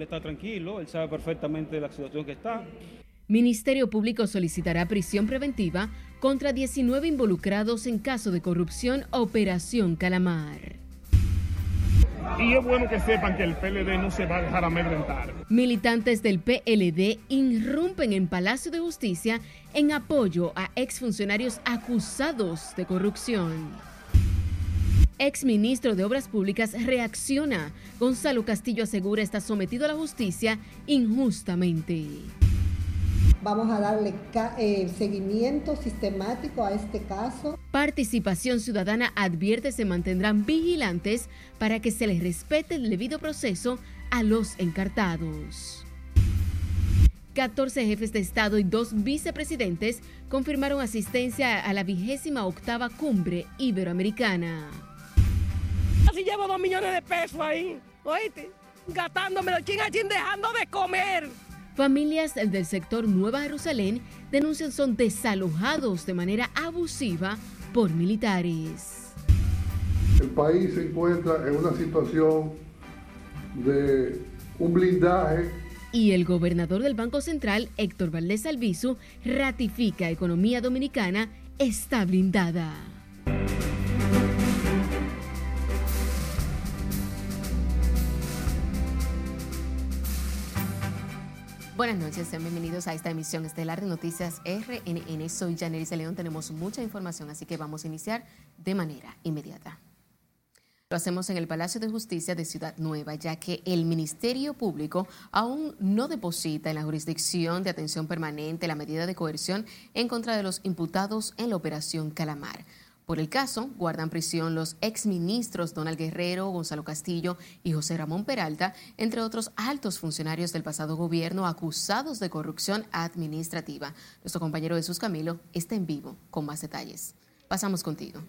él está tranquilo, él sabe perfectamente la situación que está. Ministerio Público solicitará prisión preventiva contra 19 involucrados en caso de corrupción Operación Calamar. Y es bueno que sepan que el PLD no se va a dejar amedrentar. Militantes del PLD irrumpen en Palacio de Justicia en apoyo a exfuncionarios acusados de corrupción. Exministro de Obras Públicas reacciona. Gonzalo Castillo asegura está sometido a la justicia injustamente. Vamos a darle eh, seguimiento sistemático a este caso. Participación Ciudadana advierte se mantendrán vigilantes para que se les respete el debido proceso a los encartados. 14 jefes de Estado y dos vicepresidentes confirmaron asistencia a la vigésima octava cumbre iberoamericana. Así llevo dos millones de pesos ahí, oíste, gastándomelo chin a chin, dejando de comer. Familias del sector Nueva Jerusalén denuncian son desalojados de manera abusiva por militares. El país se encuentra en una situación de un blindaje. Y el gobernador del Banco Central, Héctor Valdés Albizu, ratifica economía dominicana está blindada. Buenas noches, sean bienvenidos a esta emisión estelar de Noticias RNN. Soy Janeris León, tenemos mucha información, así que vamos a iniciar de manera inmediata. Lo hacemos en el Palacio de Justicia de Ciudad Nueva, ya que el Ministerio Público aún no deposita en la jurisdicción de atención permanente la medida de coerción en contra de los imputados en la Operación Calamar. Por el caso, guardan prisión los exministros Donald Guerrero, Gonzalo Castillo y José Ramón Peralta, entre otros altos funcionarios del pasado gobierno acusados de corrupción administrativa. Nuestro compañero Jesús Camilo está en vivo con más detalles. Pasamos contigo.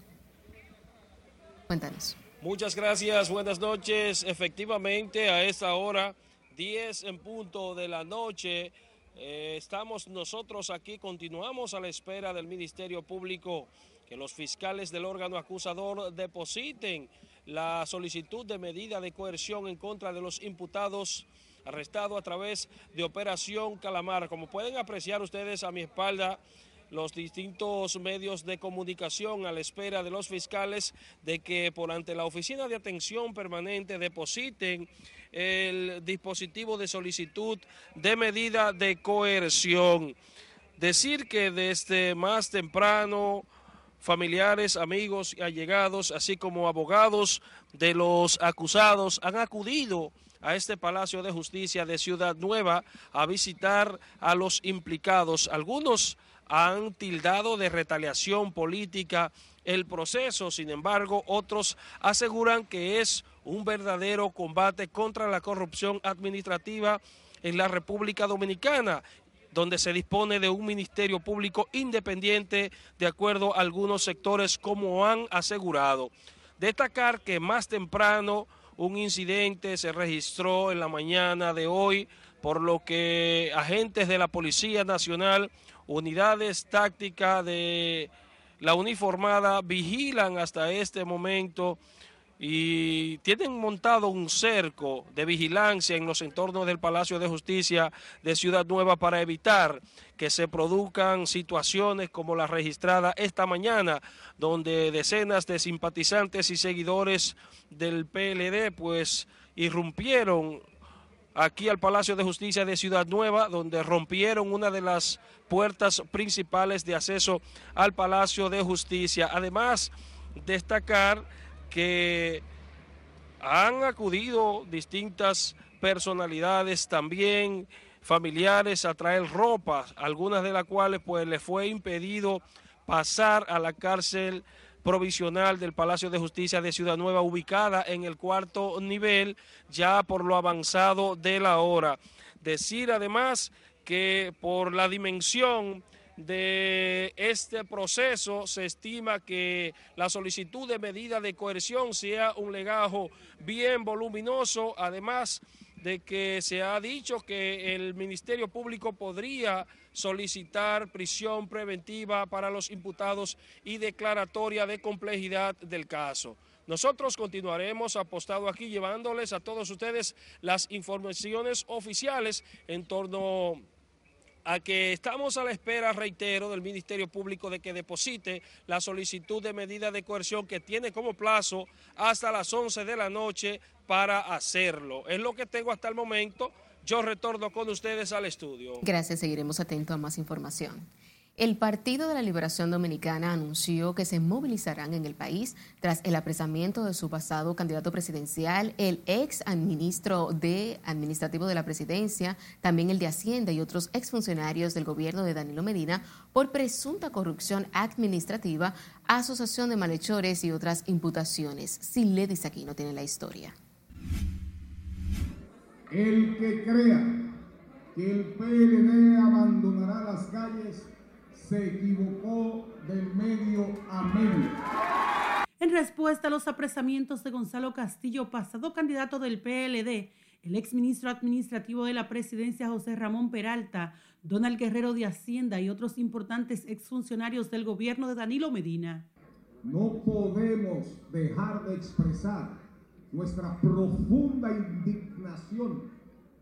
Cuéntanos. Muchas gracias, buenas noches. Efectivamente, a esta hora, 10 en punto de la noche, eh, estamos nosotros aquí, continuamos a la espera del Ministerio Público que los fiscales del órgano acusador depositen la solicitud de medida de coerción en contra de los imputados arrestados a través de Operación Calamar. Como pueden apreciar ustedes a mi espalda, los distintos medios de comunicación a la espera de los fiscales de que por ante la Oficina de Atención Permanente depositen el dispositivo de solicitud de medida de coerción. Decir que desde más temprano familiares, amigos y allegados, así como abogados de los acusados han acudido a este Palacio de Justicia de Ciudad Nueva a visitar a los implicados. Algunos han tildado de retaliación política el proceso, sin embargo, otros aseguran que es un verdadero combate contra la corrupción administrativa en la República Dominicana donde se dispone de un ministerio público independiente de acuerdo a algunos sectores como han asegurado. Destacar que más temprano un incidente se registró en la mañana de hoy, por lo que agentes de la Policía Nacional, unidades tácticas de la uniformada vigilan hasta este momento y tienen montado un cerco de vigilancia en los entornos del Palacio de Justicia de Ciudad Nueva para evitar que se produzcan situaciones como la registrada esta mañana, donde decenas de simpatizantes y seguidores del PLD pues irrumpieron aquí al Palacio de Justicia de Ciudad Nueva, donde rompieron una de las puertas principales de acceso al Palacio de Justicia. Además, destacar que han acudido distintas personalidades también familiares a traer ropa, algunas de las cuales pues les fue impedido pasar a la cárcel provisional del Palacio de Justicia de Ciudad Nueva, ubicada en el cuarto nivel, ya por lo avanzado de la hora. Decir además que por la dimensión de este proceso se estima que la solicitud de medida de coerción sea un legajo bien voluminoso, además de que se ha dicho que el Ministerio Público podría solicitar prisión preventiva para los imputados y declaratoria de complejidad del caso. Nosotros continuaremos apostado aquí llevándoles a todos ustedes las informaciones oficiales en torno a que estamos a la espera, reitero, del Ministerio Público de que deposite la solicitud de medida de coerción que tiene como plazo hasta las 11 de la noche para hacerlo. Es lo que tengo hasta el momento. Yo retorno con ustedes al estudio. Gracias, seguiremos atentos a más información. El Partido de la Liberación Dominicana anunció que se movilizarán en el país tras el apresamiento de su pasado candidato presidencial, el ex de Administrativo de la Presidencia, también el de Hacienda y otros exfuncionarios del gobierno de Danilo Medina por presunta corrupción administrativa, asociación de malhechores y otras imputaciones. Si le dice aquí, no tiene la historia. El que crea que el PLD abandonará las calles se equivocó de medio a medio. En respuesta a los apresamientos de Gonzalo Castillo, pasado candidato del PLD, el exministro administrativo de la presidencia José Ramón Peralta, Donald Guerrero de Hacienda y otros importantes exfuncionarios del gobierno de Danilo Medina. No podemos dejar de expresar nuestra profunda indignación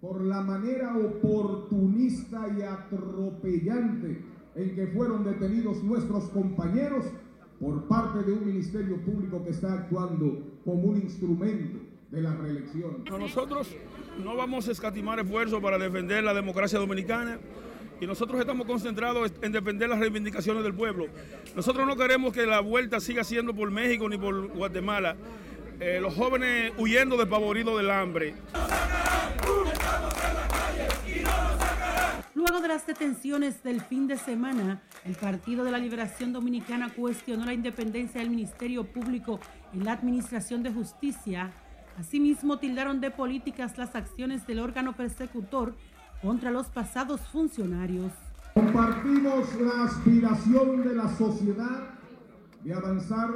por la manera oportunista y atropellante en que fueron detenidos nuestros compañeros por parte de un ministerio público que está actuando como un instrumento de la reelección. Nosotros no vamos a escatimar esfuerzos para defender la democracia dominicana y nosotros estamos concentrados en defender las reivindicaciones del pueblo. Nosotros no queremos que la vuelta siga siendo por México ni por Guatemala. Eh, los jóvenes huyendo despavoridos del hambre. Luego de las detenciones del fin de semana, el Partido de la Liberación Dominicana cuestionó la independencia del Ministerio Público en la Administración de Justicia. Asimismo, tildaron de políticas las acciones del órgano persecutor contra los pasados funcionarios. Compartimos la aspiración de la sociedad de avanzar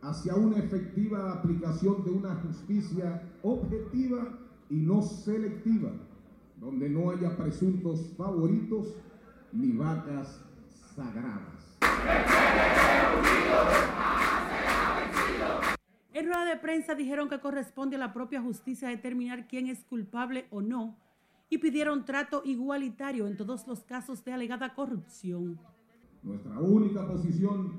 hacia una efectiva aplicación de una justicia objetiva y no selectiva donde no haya presuntos favoritos ni vacas sagradas. En rueda de prensa dijeron que corresponde a la propia justicia determinar quién es culpable o no y pidieron trato igualitario en todos los casos de alegada corrupción. Nuestra única posición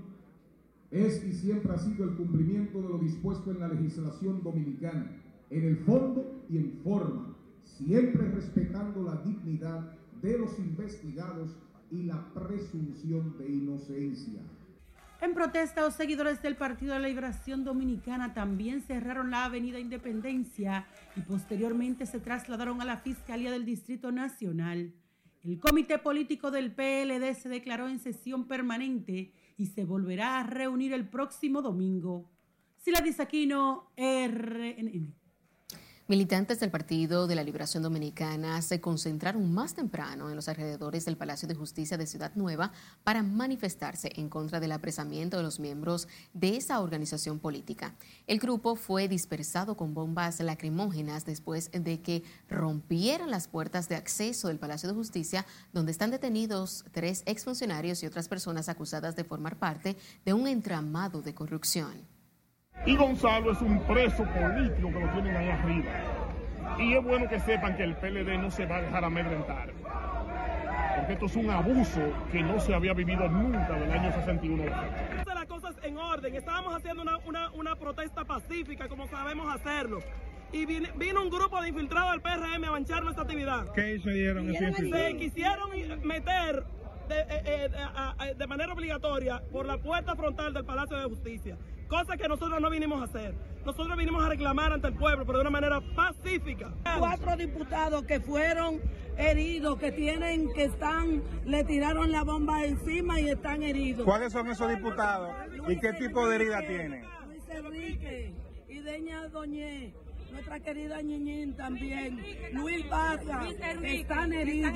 es y siempre ha sido el cumplimiento de lo dispuesto en la legislación dominicana, en el fondo y en forma, siempre respetando la dignidad de los investigados y la presunción de inocencia. En protesta, los seguidores del Partido de la Liberación Dominicana también cerraron la Avenida Independencia y posteriormente se trasladaron a la Fiscalía del Distrito Nacional. El comité político del PLD se declaró en sesión permanente y se volverá a reunir el próximo domingo. Sila Disaquino, RNN. Militantes del Partido de la Liberación Dominicana se concentraron más temprano en los alrededores del Palacio de Justicia de Ciudad Nueva para manifestarse en contra del apresamiento de los miembros de esa organización política. El grupo fue dispersado con bombas lacrimógenas después de que rompieran las puertas de acceso del Palacio de Justicia, donde están detenidos tres exfuncionarios y otras personas acusadas de formar parte de un entramado de corrupción. Y Gonzalo es un preso político que lo tienen ahí arriba. Y es bueno que sepan que el PLD no se va a dejar amedrentar. Porque esto es un abuso que no se había vivido nunca del año 61. Las cosas en orden. Estábamos haciendo una, una, protesta pacífica como sabemos hacerlo y vino, un grupo de infiltrados del PRM a manchar nuestra actividad. ¿Qué hicieron? Se quisieron meter de, eh, eh, de, manera obligatoria por la puerta frontal del Palacio de Justicia cosa que nosotros no vinimos a hacer. Nosotros vinimos a reclamar ante el pueblo, pero de una manera pacífica. Cuatro diputados que fueron heridos, que tienen, que están, le tiraron la bomba encima y están heridos. ¿Cuáles son esos diputados y qué tipo de herida tienen? Luis Enrique y Deña Doñé nuestra querida Ñiñín también, Luis Baza, están heridos.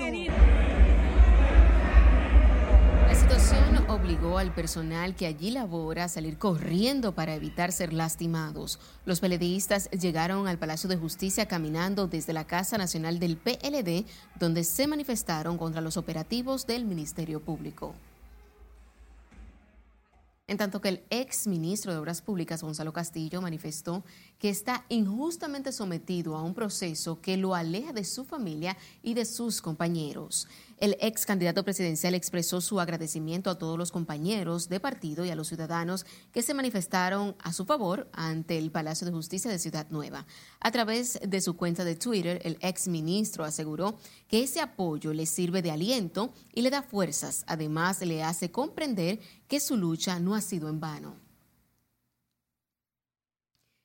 La situación obligó al personal que allí labora a salir corriendo para evitar ser lastimados. Los peledeístas llegaron al Palacio de Justicia caminando desde la Casa Nacional del PLD, donde se manifestaron contra los operativos del Ministerio Público. En tanto que el ex ministro de Obras Públicas, Gonzalo Castillo, manifestó que está injustamente sometido a un proceso que lo aleja de su familia y de sus compañeros. El ex candidato presidencial expresó su agradecimiento a todos los compañeros de partido y a los ciudadanos que se manifestaron a su favor ante el Palacio de Justicia de Ciudad Nueva. A través de su cuenta de Twitter, el ex ministro aseguró que ese apoyo le sirve de aliento y le da fuerzas. Además, le hace comprender que su lucha no ha sido en vano.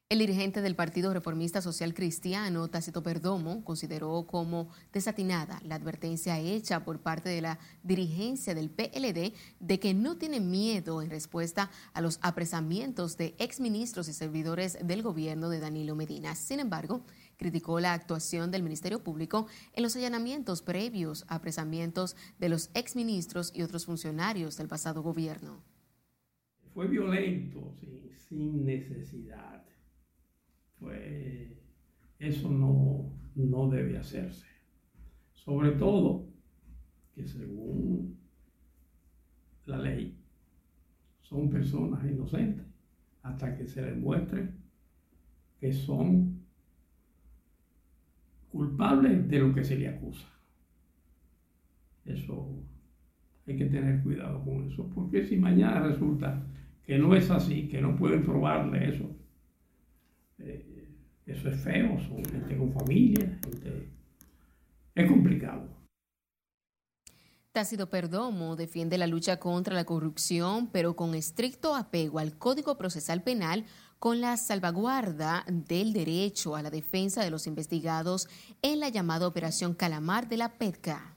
El dirigente del Partido Reformista Social Cristiano, Tácito Perdomo, consideró como desatinada la advertencia hecha por parte de la dirigencia del PLD de que no tiene miedo en respuesta a los apresamientos de exministros y servidores del gobierno de Danilo Medina. Sin embargo, criticó la actuación del Ministerio Público en los allanamientos previos a apresamientos de los exministros y otros funcionarios del pasado gobierno. Fue violento, sin necesidad pues eso no, no debe hacerse. Sobre todo que según la ley son personas inocentes hasta que se demuestre que son culpables de lo que se le acusa. Eso hay que tener cuidado con eso, porque si mañana resulta que no es así, que no pueden probarle eso, eh, eso es feo, son gente con familia, es complicado. Tácito Perdomo defiende la lucha contra la corrupción, pero con estricto apego al Código Procesal Penal, con la salvaguarda del derecho a la defensa de los investigados en la llamada Operación Calamar de la PETCA.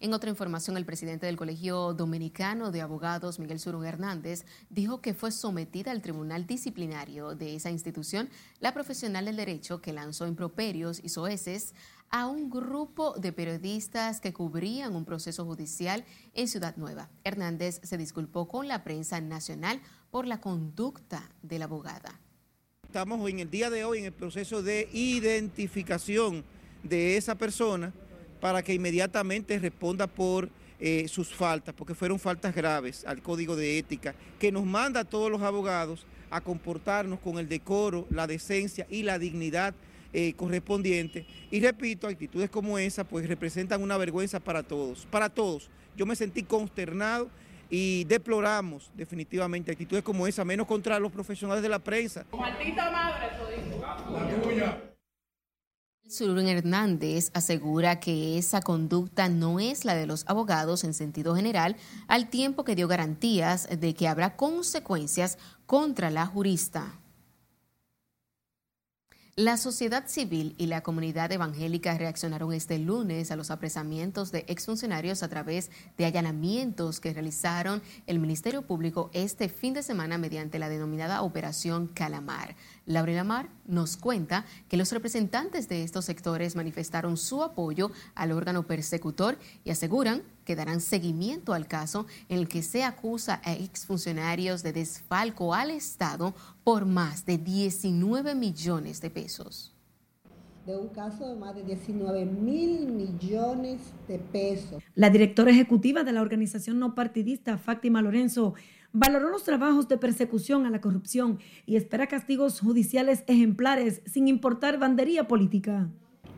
En otra información, el presidente del Colegio Dominicano de Abogados, Miguel Surun Hernández, dijo que fue sometida al tribunal disciplinario de esa institución la profesional del derecho que lanzó improperios y soeces a un grupo de periodistas que cubrían un proceso judicial en Ciudad Nueva. Hernández se disculpó con la prensa nacional por la conducta de la abogada. Estamos en el día de hoy en el proceso de identificación de esa persona para que inmediatamente responda por eh, sus faltas, porque fueron faltas graves al código de ética, que nos manda a todos los abogados a comportarnos con el decoro, la decencia y la dignidad eh, correspondiente. Y repito, actitudes como esa pues representan una vergüenza para todos, para todos. Yo me sentí consternado y deploramos definitivamente actitudes como esa, menos contra los profesionales de la prensa. Maldita madre, La tuya. Surun Hernández asegura que esa conducta no es la de los abogados en sentido general, al tiempo que dio garantías de que habrá consecuencias contra la jurista. La sociedad civil y la comunidad evangélica reaccionaron este lunes a los apresamientos de exfuncionarios a través de allanamientos que realizaron el Ministerio Público este fin de semana mediante la denominada Operación Calamar. Laura Lamar nos cuenta que los representantes de estos sectores manifestaron su apoyo al órgano persecutor y aseguran que darán seguimiento al caso en el que se acusa a exfuncionarios de desfalco al Estado por más de 19 millones de pesos. De un caso de más de 19 mil millones de pesos. La directora ejecutiva de la organización no partidista, Fátima Lorenzo, valoró los trabajos de persecución a la corrupción y espera castigos judiciales ejemplares sin importar bandería política.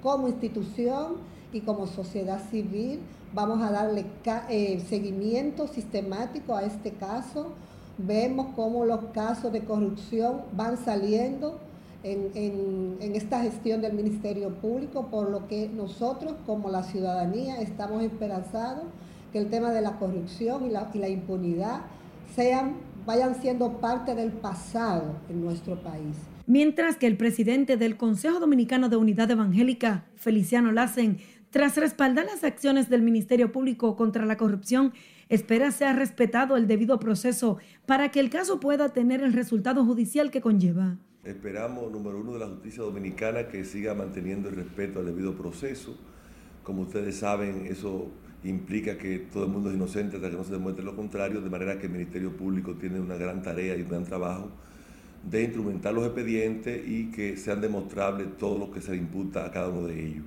Como institución y como sociedad civil Vamos a darle eh, seguimiento sistemático a este caso. Vemos cómo los casos de corrupción van saliendo en, esta gestión del Ministerio Público, por lo que nosotros como la ciudadanía estamos esperanzados que el tema de la corrupción y la, y la impunidad sean, vayan siendo parte del pasado en nuestro país. Mientras que el presidente del Consejo Dominicano de Unidad Evangélica, Feliciano Lassen, tras respaldar las acciones del Ministerio Público contra la corrupción, espera sea respetado el debido proceso para que el caso pueda tener el resultado judicial que conlleva. Esperamos, número uno, de la justicia dominicana que siga manteniendo el respeto al debido proceso. Como ustedes saben, eso implica que todo el mundo es inocente hasta que no se demuestre lo contrario, de manera que el Ministerio Público tiene una gran tarea y un gran trabajo de instrumentar los expedientes y que sean demostrables todo lo que se le imputa a cada uno de ellos.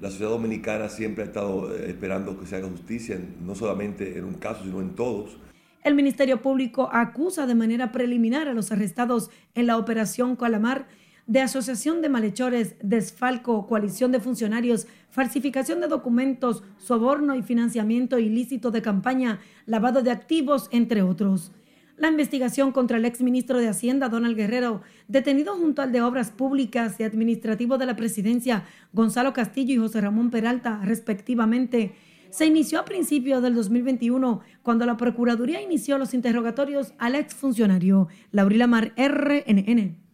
La sociedad dominicana siempre ha estado eh, esperando que se haga justicia, no solamente en un caso, sino en todos. El Ministerio Público acusa de manera preliminar a los arrestados en la operación Calamar de asociación de malhechores, desfalco, coalición de funcionarios, falsificación de documentos, soborno y financiamiento ilícito de campaña, lavado de activos, entre otros. La investigación contra el exministro de Hacienda, Donald Guerrero, detenido junto al de Obras Públicas y Administrativo de la Presidencia, Gonzalo Castillo y José Ramón Peralta, respectivamente, se inició a principios del 2021 cuando la Procuraduría inició los interrogatorios al exfuncionario Laurila Mar RNN.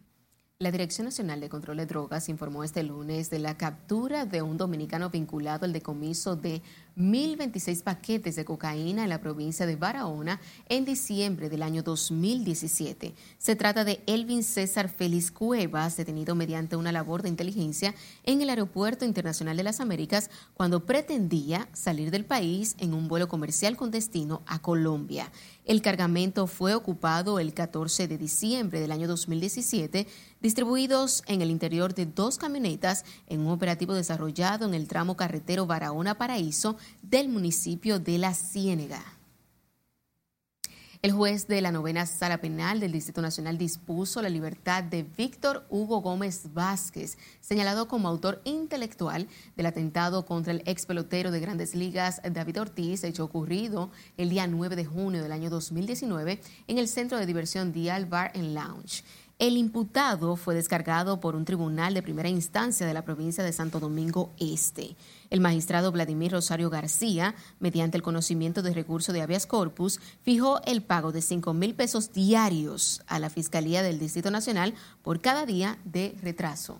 La Dirección Nacional de Control de Drogas informó este lunes de la captura de un dominicano vinculado al decomiso de 1.026 paquetes de cocaína en la provincia de Barahona en diciembre del año 2017. Se trata de Elvin César Félix Cuevas, detenido mediante una labor de inteligencia en el Aeropuerto Internacional de las Américas cuando pretendía salir del país en un vuelo comercial con destino a Colombia. El cargamento fue ocupado el 14 de diciembre del año 2017, distribuidos en el interior de dos camionetas en un operativo desarrollado en el tramo carretero Barahona-Paraíso del municipio de La Ciénega. El juez de la novena sala penal del Distrito Nacional dispuso la libertad de Víctor Hugo Gómez Vázquez, señalado como autor intelectual del atentado contra el ex pelotero de grandes ligas David Ortiz, hecho ocurrido el día 9 de junio del año 2019 en el centro de diversión Dial Bar and Lounge. El imputado fue descargado por un tribunal de primera instancia de la provincia de Santo Domingo Este. El magistrado Vladimir Rosario García, mediante el conocimiento de recurso de habeas corpus, fijó el pago de 5 mil pesos diarios a la Fiscalía del Distrito Nacional por cada día de retraso.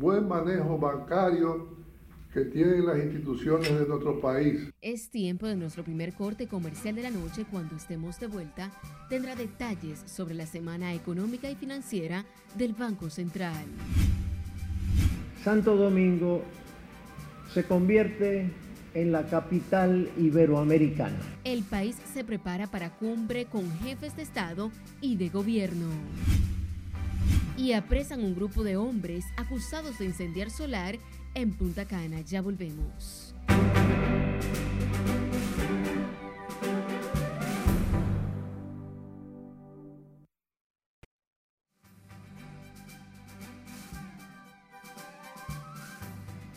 buen manejo bancario que tienen las instituciones de nuestro país. Es tiempo de nuestro primer corte comercial de la noche. Cuando estemos de vuelta, tendrá detalles sobre la semana económica y financiera del Banco Central. Santo Domingo se convierte en la capital iberoamericana. El país se prepara para cumbre con jefes de Estado y de gobierno y apresan un grupo de hombres acusados de incendiar solar en Punta Cana. Ya volvemos.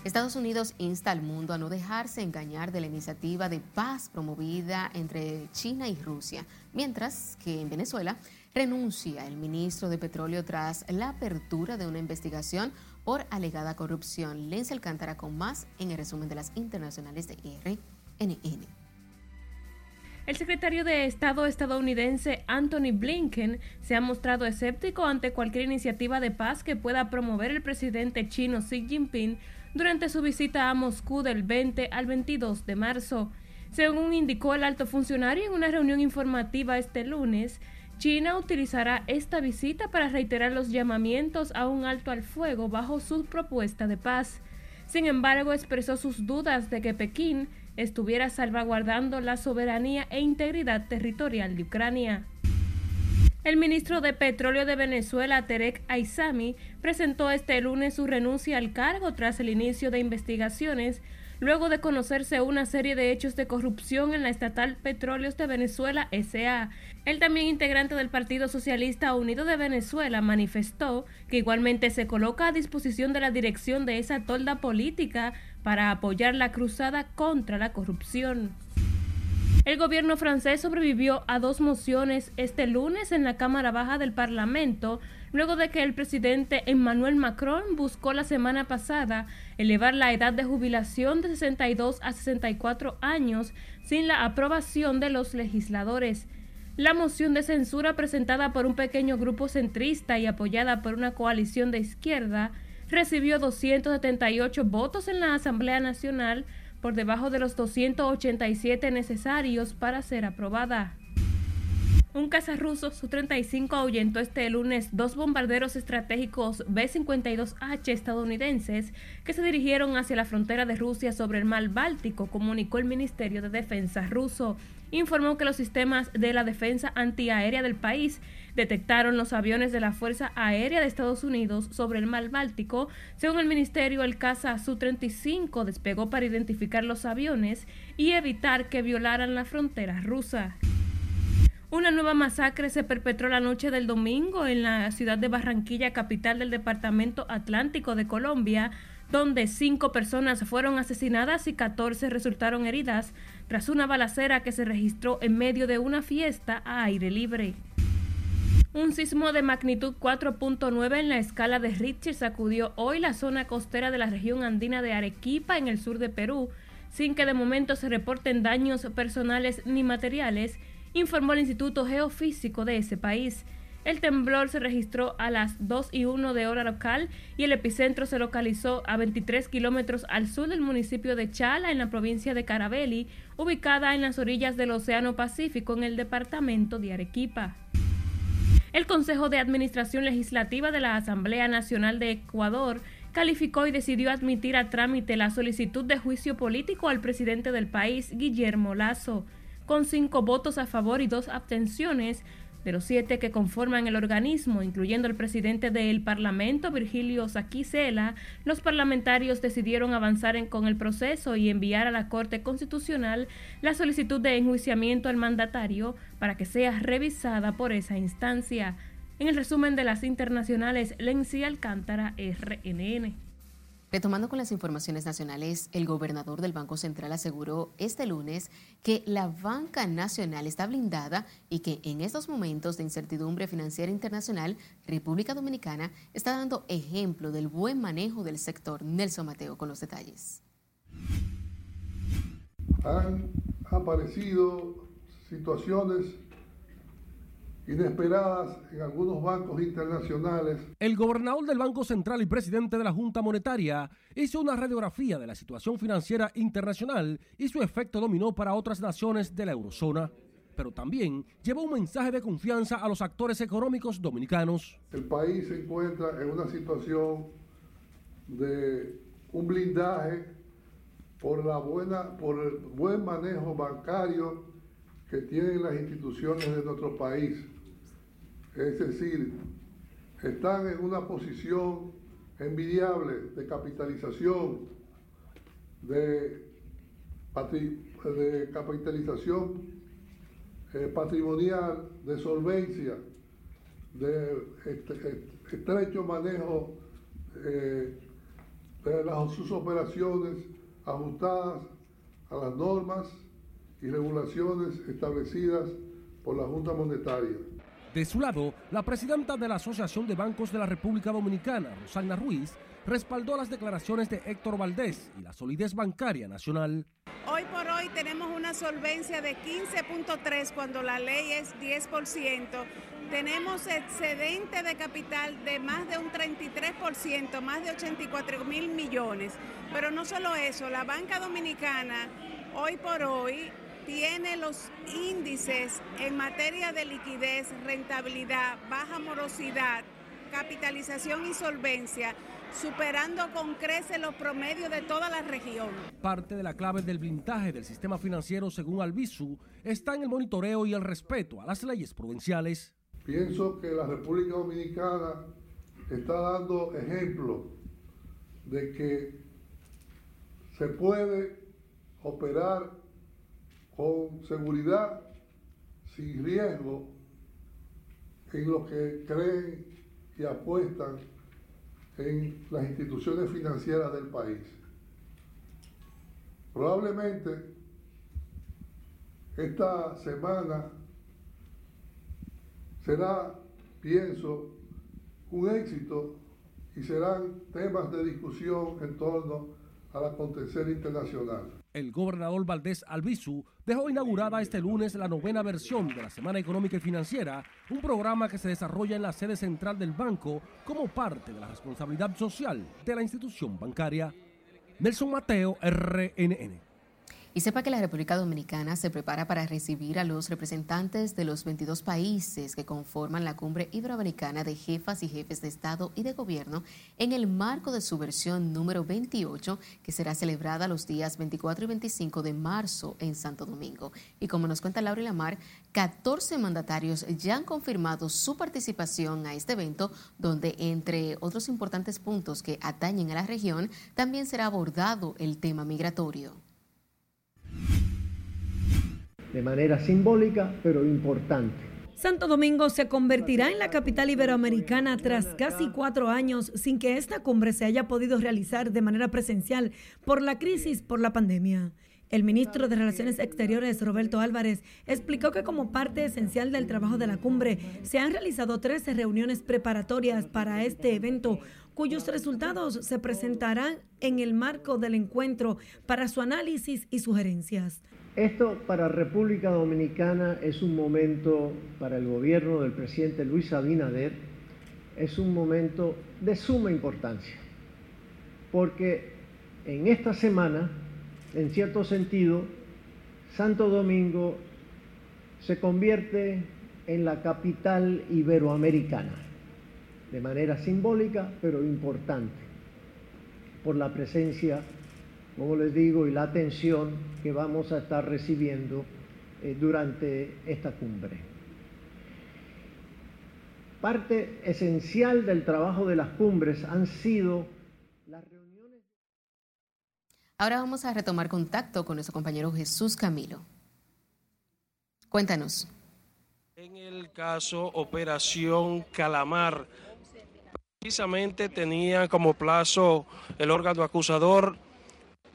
Estados Unidos insta al mundo a no dejarse engañar de la iniciativa de paz promovida entre China y Rusia, mientras que en Venezuela renuncia el ministro de Petróleo tras la apertura de una investigación por alegada corrupción. Lenz Alcántara con más en el resumen de las internacionales de RNN. El secretario de Estado estadounidense Anthony Blinken se ha mostrado escéptico ante cualquier iniciativa de paz que pueda promover el presidente chino Xi Jinping durante su visita a Moscú del 20 al 22 de marzo. Según indicó el alto funcionario en una reunión informativa este lunes, China utilizará esta visita para reiterar los llamamientos a un alto al fuego bajo su propuesta de paz. Sin embargo, expresó sus dudas de que Pekín estuviera salvaguardando la soberanía e integridad territorial de Ucrania. El ministro de Petróleo de Venezuela, Terek Aizami, presentó este lunes su renuncia al cargo tras el inicio de investigaciones luego de conocerse una serie de hechos de corrupción en la estatal Petróleos de Venezuela SA. El también integrante del Partido Socialista Unido de Venezuela manifestó que igualmente se coloca a disposición de la dirección de esa tolda política para apoyar la cruzada contra la corrupción. El gobierno francés sobrevivió a dos mociones este lunes en la Cámara Baja del Parlamento luego de que el presidente Emmanuel Macron buscó la semana pasada elevar la edad de jubilación de 62 a 64 años sin la aprobación de los legisladores. La moción de censura presentada por un pequeño grupo centrista y apoyada por una coalición de izquierda recibió 278 votos en la Asamblea Nacional por debajo de los 287 necesarios para ser aprobada. Un caza ruso Su-35 ahuyentó este lunes dos bombarderos estratégicos B-52H estadounidenses que se dirigieron hacia la frontera de Rusia sobre el mar Báltico, comunicó el Ministerio de Defensa ruso. Informó que los sistemas de la defensa antiaérea del país detectaron los aviones de la Fuerza Aérea de Estados Unidos sobre el mar Báltico. Según el ministerio, el caza Su-35 despegó para identificar los aviones y evitar que violaran la frontera rusa. Una nueva masacre se perpetró la noche del domingo en la ciudad de Barranquilla, capital del departamento Atlántico de Colombia, donde cinco personas fueron asesinadas y 14 resultaron heridas tras una balacera que se registró en medio de una fiesta a aire libre. Un sismo de magnitud 4.9 en la escala de Richter sacudió hoy la zona costera de la región andina de Arequipa en el sur de Perú, sin que de momento se reporten daños personales ni materiales informó el Instituto Geofísico de ese país. El temblor se registró a las 2 y 1 de hora local y el epicentro se localizó a 23 kilómetros al sur del municipio de Chala, en la provincia de Carabeli, ubicada en las orillas del Océano Pacífico en el departamento de Arequipa. El Consejo de Administración Legislativa de la Asamblea Nacional de Ecuador calificó y decidió admitir a trámite la solicitud de juicio político al presidente del país, Guillermo Lazo con cinco votos a favor y dos abstenciones. De los siete que conforman el organismo, incluyendo el presidente del Parlamento, Virgilio Saquicela, los parlamentarios decidieron avanzar con el proceso y enviar a la Corte Constitucional la solicitud de enjuiciamiento al mandatario para que sea revisada por esa instancia. En el resumen de las internacionales, Lenzi Alcántara, RNN. Retomando con las informaciones nacionales, el gobernador del Banco Central aseguró este lunes que la banca nacional está blindada y que en estos momentos de incertidumbre financiera internacional, República Dominicana está dando ejemplo del buen manejo del sector. Nelson Mateo con los detalles. Han aparecido situaciones inesperadas en algunos bancos internacionales. El gobernador del Banco Central y presidente de la Junta Monetaria hizo una radiografía de la situación financiera internacional y su efecto dominó para otras naciones de la eurozona. Pero también llevó un mensaje de confianza a los actores económicos dominicanos. El país se encuentra en una situación de un blindaje por, la buena, por el buen manejo bancario que tienen las instituciones de nuestro país es decir, están en una posición envidiable de capitalización, de, capitalización eh, patrimonial, de solvencia, de estrecho manejo eh, de sus operaciones ajustadas a las normas y regulaciones establecidas por la Junta Monetaria. De su lado, la presidenta de la Asociación de Bancos de la República Dominicana, Rosana Ruiz, respaldó las declaraciones de Héctor Valdés y la solidez bancaria nacional. Hoy por hoy tenemos una solvencia de 15.3 cuando la ley es 10%. Tenemos excedente de capital de más de un 33%, más de 84 mil millones. Pero no solo eso, la banca dominicana hoy por hoy tiene los índices en materia de liquidez, rentabilidad, baja morosidad, capitalización y solvencia, superando con crece los promedios de toda la región. Parte de la clave del blindaje del sistema financiero, según Albizu, está en el monitoreo y el respeto a las leyes provinciales. Pienso que la República Dominicana está dando ejemplo de que se puede operar con seguridad, sin riesgo, en los que creen y apuestan en las instituciones financieras del país. Probablemente esta semana será, pienso, un éxito y serán temas de discusión en torno al acontecer internacional el gobernador Valdés Albizu dejó inaugurada este lunes la novena versión de la Semana Económica y Financiera, un programa que se desarrolla en la sede central del banco como parte de la responsabilidad social de la institución bancaria. Nelson Mateo, RNN. Y sepa que la República Dominicana se prepara para recibir a los representantes de los 22 países que conforman la cumbre iberoamericana de jefas y jefes de Estado y de Gobierno en el marco de su versión número 28, que será celebrada los días 24 y 25 de marzo en Santo Domingo. Y como nos cuenta Laura Lamar, 14 mandatarios ya han confirmado su participación a este evento, donde entre otros importantes puntos que atañen a la región, también será abordado el tema migratorio de manera simbólica, pero importante. Santo Domingo se convertirá en la capital iberoamericana tras casi cuatro años sin que esta cumbre se haya podido realizar de manera presencial por la crisis por la pandemia. El ministro de Relaciones Exteriores, Roberto Álvarez, explicó que como parte esencial del trabajo de la cumbre se han realizado 13 reuniones preparatorias para este evento, cuyos resultados se presentarán en el marco del encuentro para su análisis y sugerencias. Esto para República Dominicana es un momento, para el gobierno del presidente Luis Abinader, es un momento de suma importancia, porque en esta semana, en cierto sentido, Santo Domingo se convierte en la capital iberoamericana, de manera simbólica pero importante, por la presencia como les digo, y la atención que vamos a estar recibiendo eh, durante esta cumbre. Parte esencial del trabajo de las cumbres han sido las reuniones. Ahora vamos a retomar contacto con nuestro compañero Jesús Camilo. Cuéntanos. En el caso Operación Calamar, precisamente tenía como plazo el órgano acusador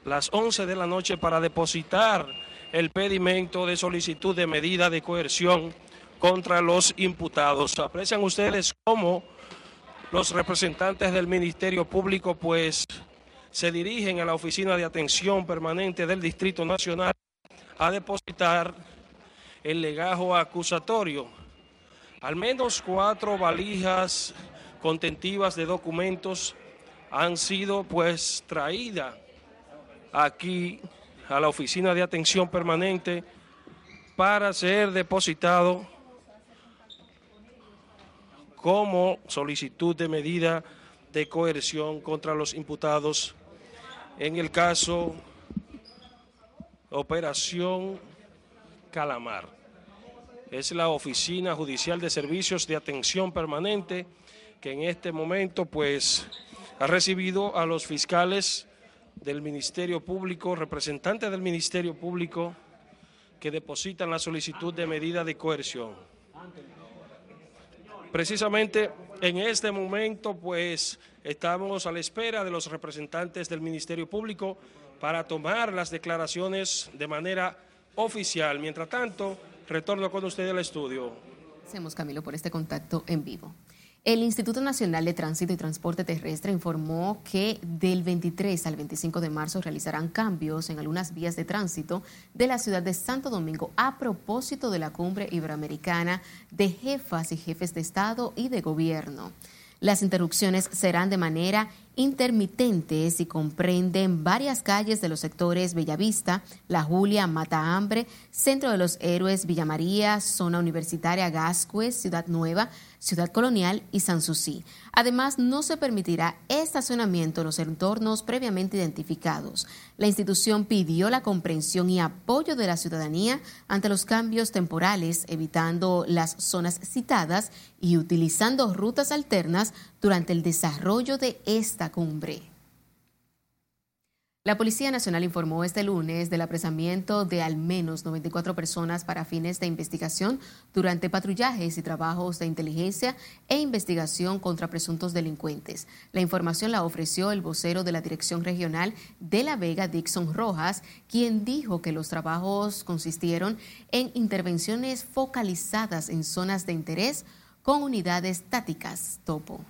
las 11 de la noche para depositar el pedimento de solicitud de medida de coerción contra los imputados. Aprecian ustedes cómo los representantes del Ministerio Público pues se dirigen a la Oficina de Atención Permanente del Distrito Nacional a depositar el legajo acusatorio. Al menos cuatro valijas contentivas de documentos han sido pues traídas aquí a la oficina de atención permanente para ser depositado como solicitud de medida de coerción contra los imputados en el caso Operación Calamar. Es la Oficina Judicial de Servicios de Atención Permanente que en este momento pues ha recibido a los fiscales del Ministerio Público, representantes del Ministerio Público que depositan la solicitud de medida de coerción. Precisamente en este momento, pues, estamos a la espera de los representantes del Ministerio Público para tomar las declaraciones de manera oficial. Mientras tanto, retorno con usted al estudio. Hacemos, Camilo, por este contacto en vivo. El Instituto Nacional de Tránsito y Transporte Terrestre informó que del 23 al 25 de marzo realizarán cambios en algunas vías de tránsito de la ciudad de Santo Domingo a propósito de la cumbre iberoamericana de jefas y jefes de Estado y de Gobierno. Las interrupciones serán de manera intermitente y comprenden varias calles de los sectores Bellavista, La Julia, Mata Hambre, Centro de los Héroes, Villa María, Zona Universitaria Gascue, Ciudad Nueva, Ciudad Colonial y Sanssouci. Además, no se permitirá estacionamiento en los entornos previamente identificados. La institución pidió la comprensión y apoyo de la ciudadanía ante los cambios temporales, evitando las zonas citadas y utilizando rutas alternas durante el desarrollo de esta cumbre. La Policía Nacional informó este lunes del apresamiento de al menos 94 personas para fines de investigación durante patrullajes y trabajos de inteligencia e investigación contra presuntos delincuentes. La información la ofreció el vocero de la Dirección Regional de La Vega, Dixon Rojas, quien dijo que los trabajos consistieron en intervenciones focalizadas en zonas de interés con unidades tácticas topo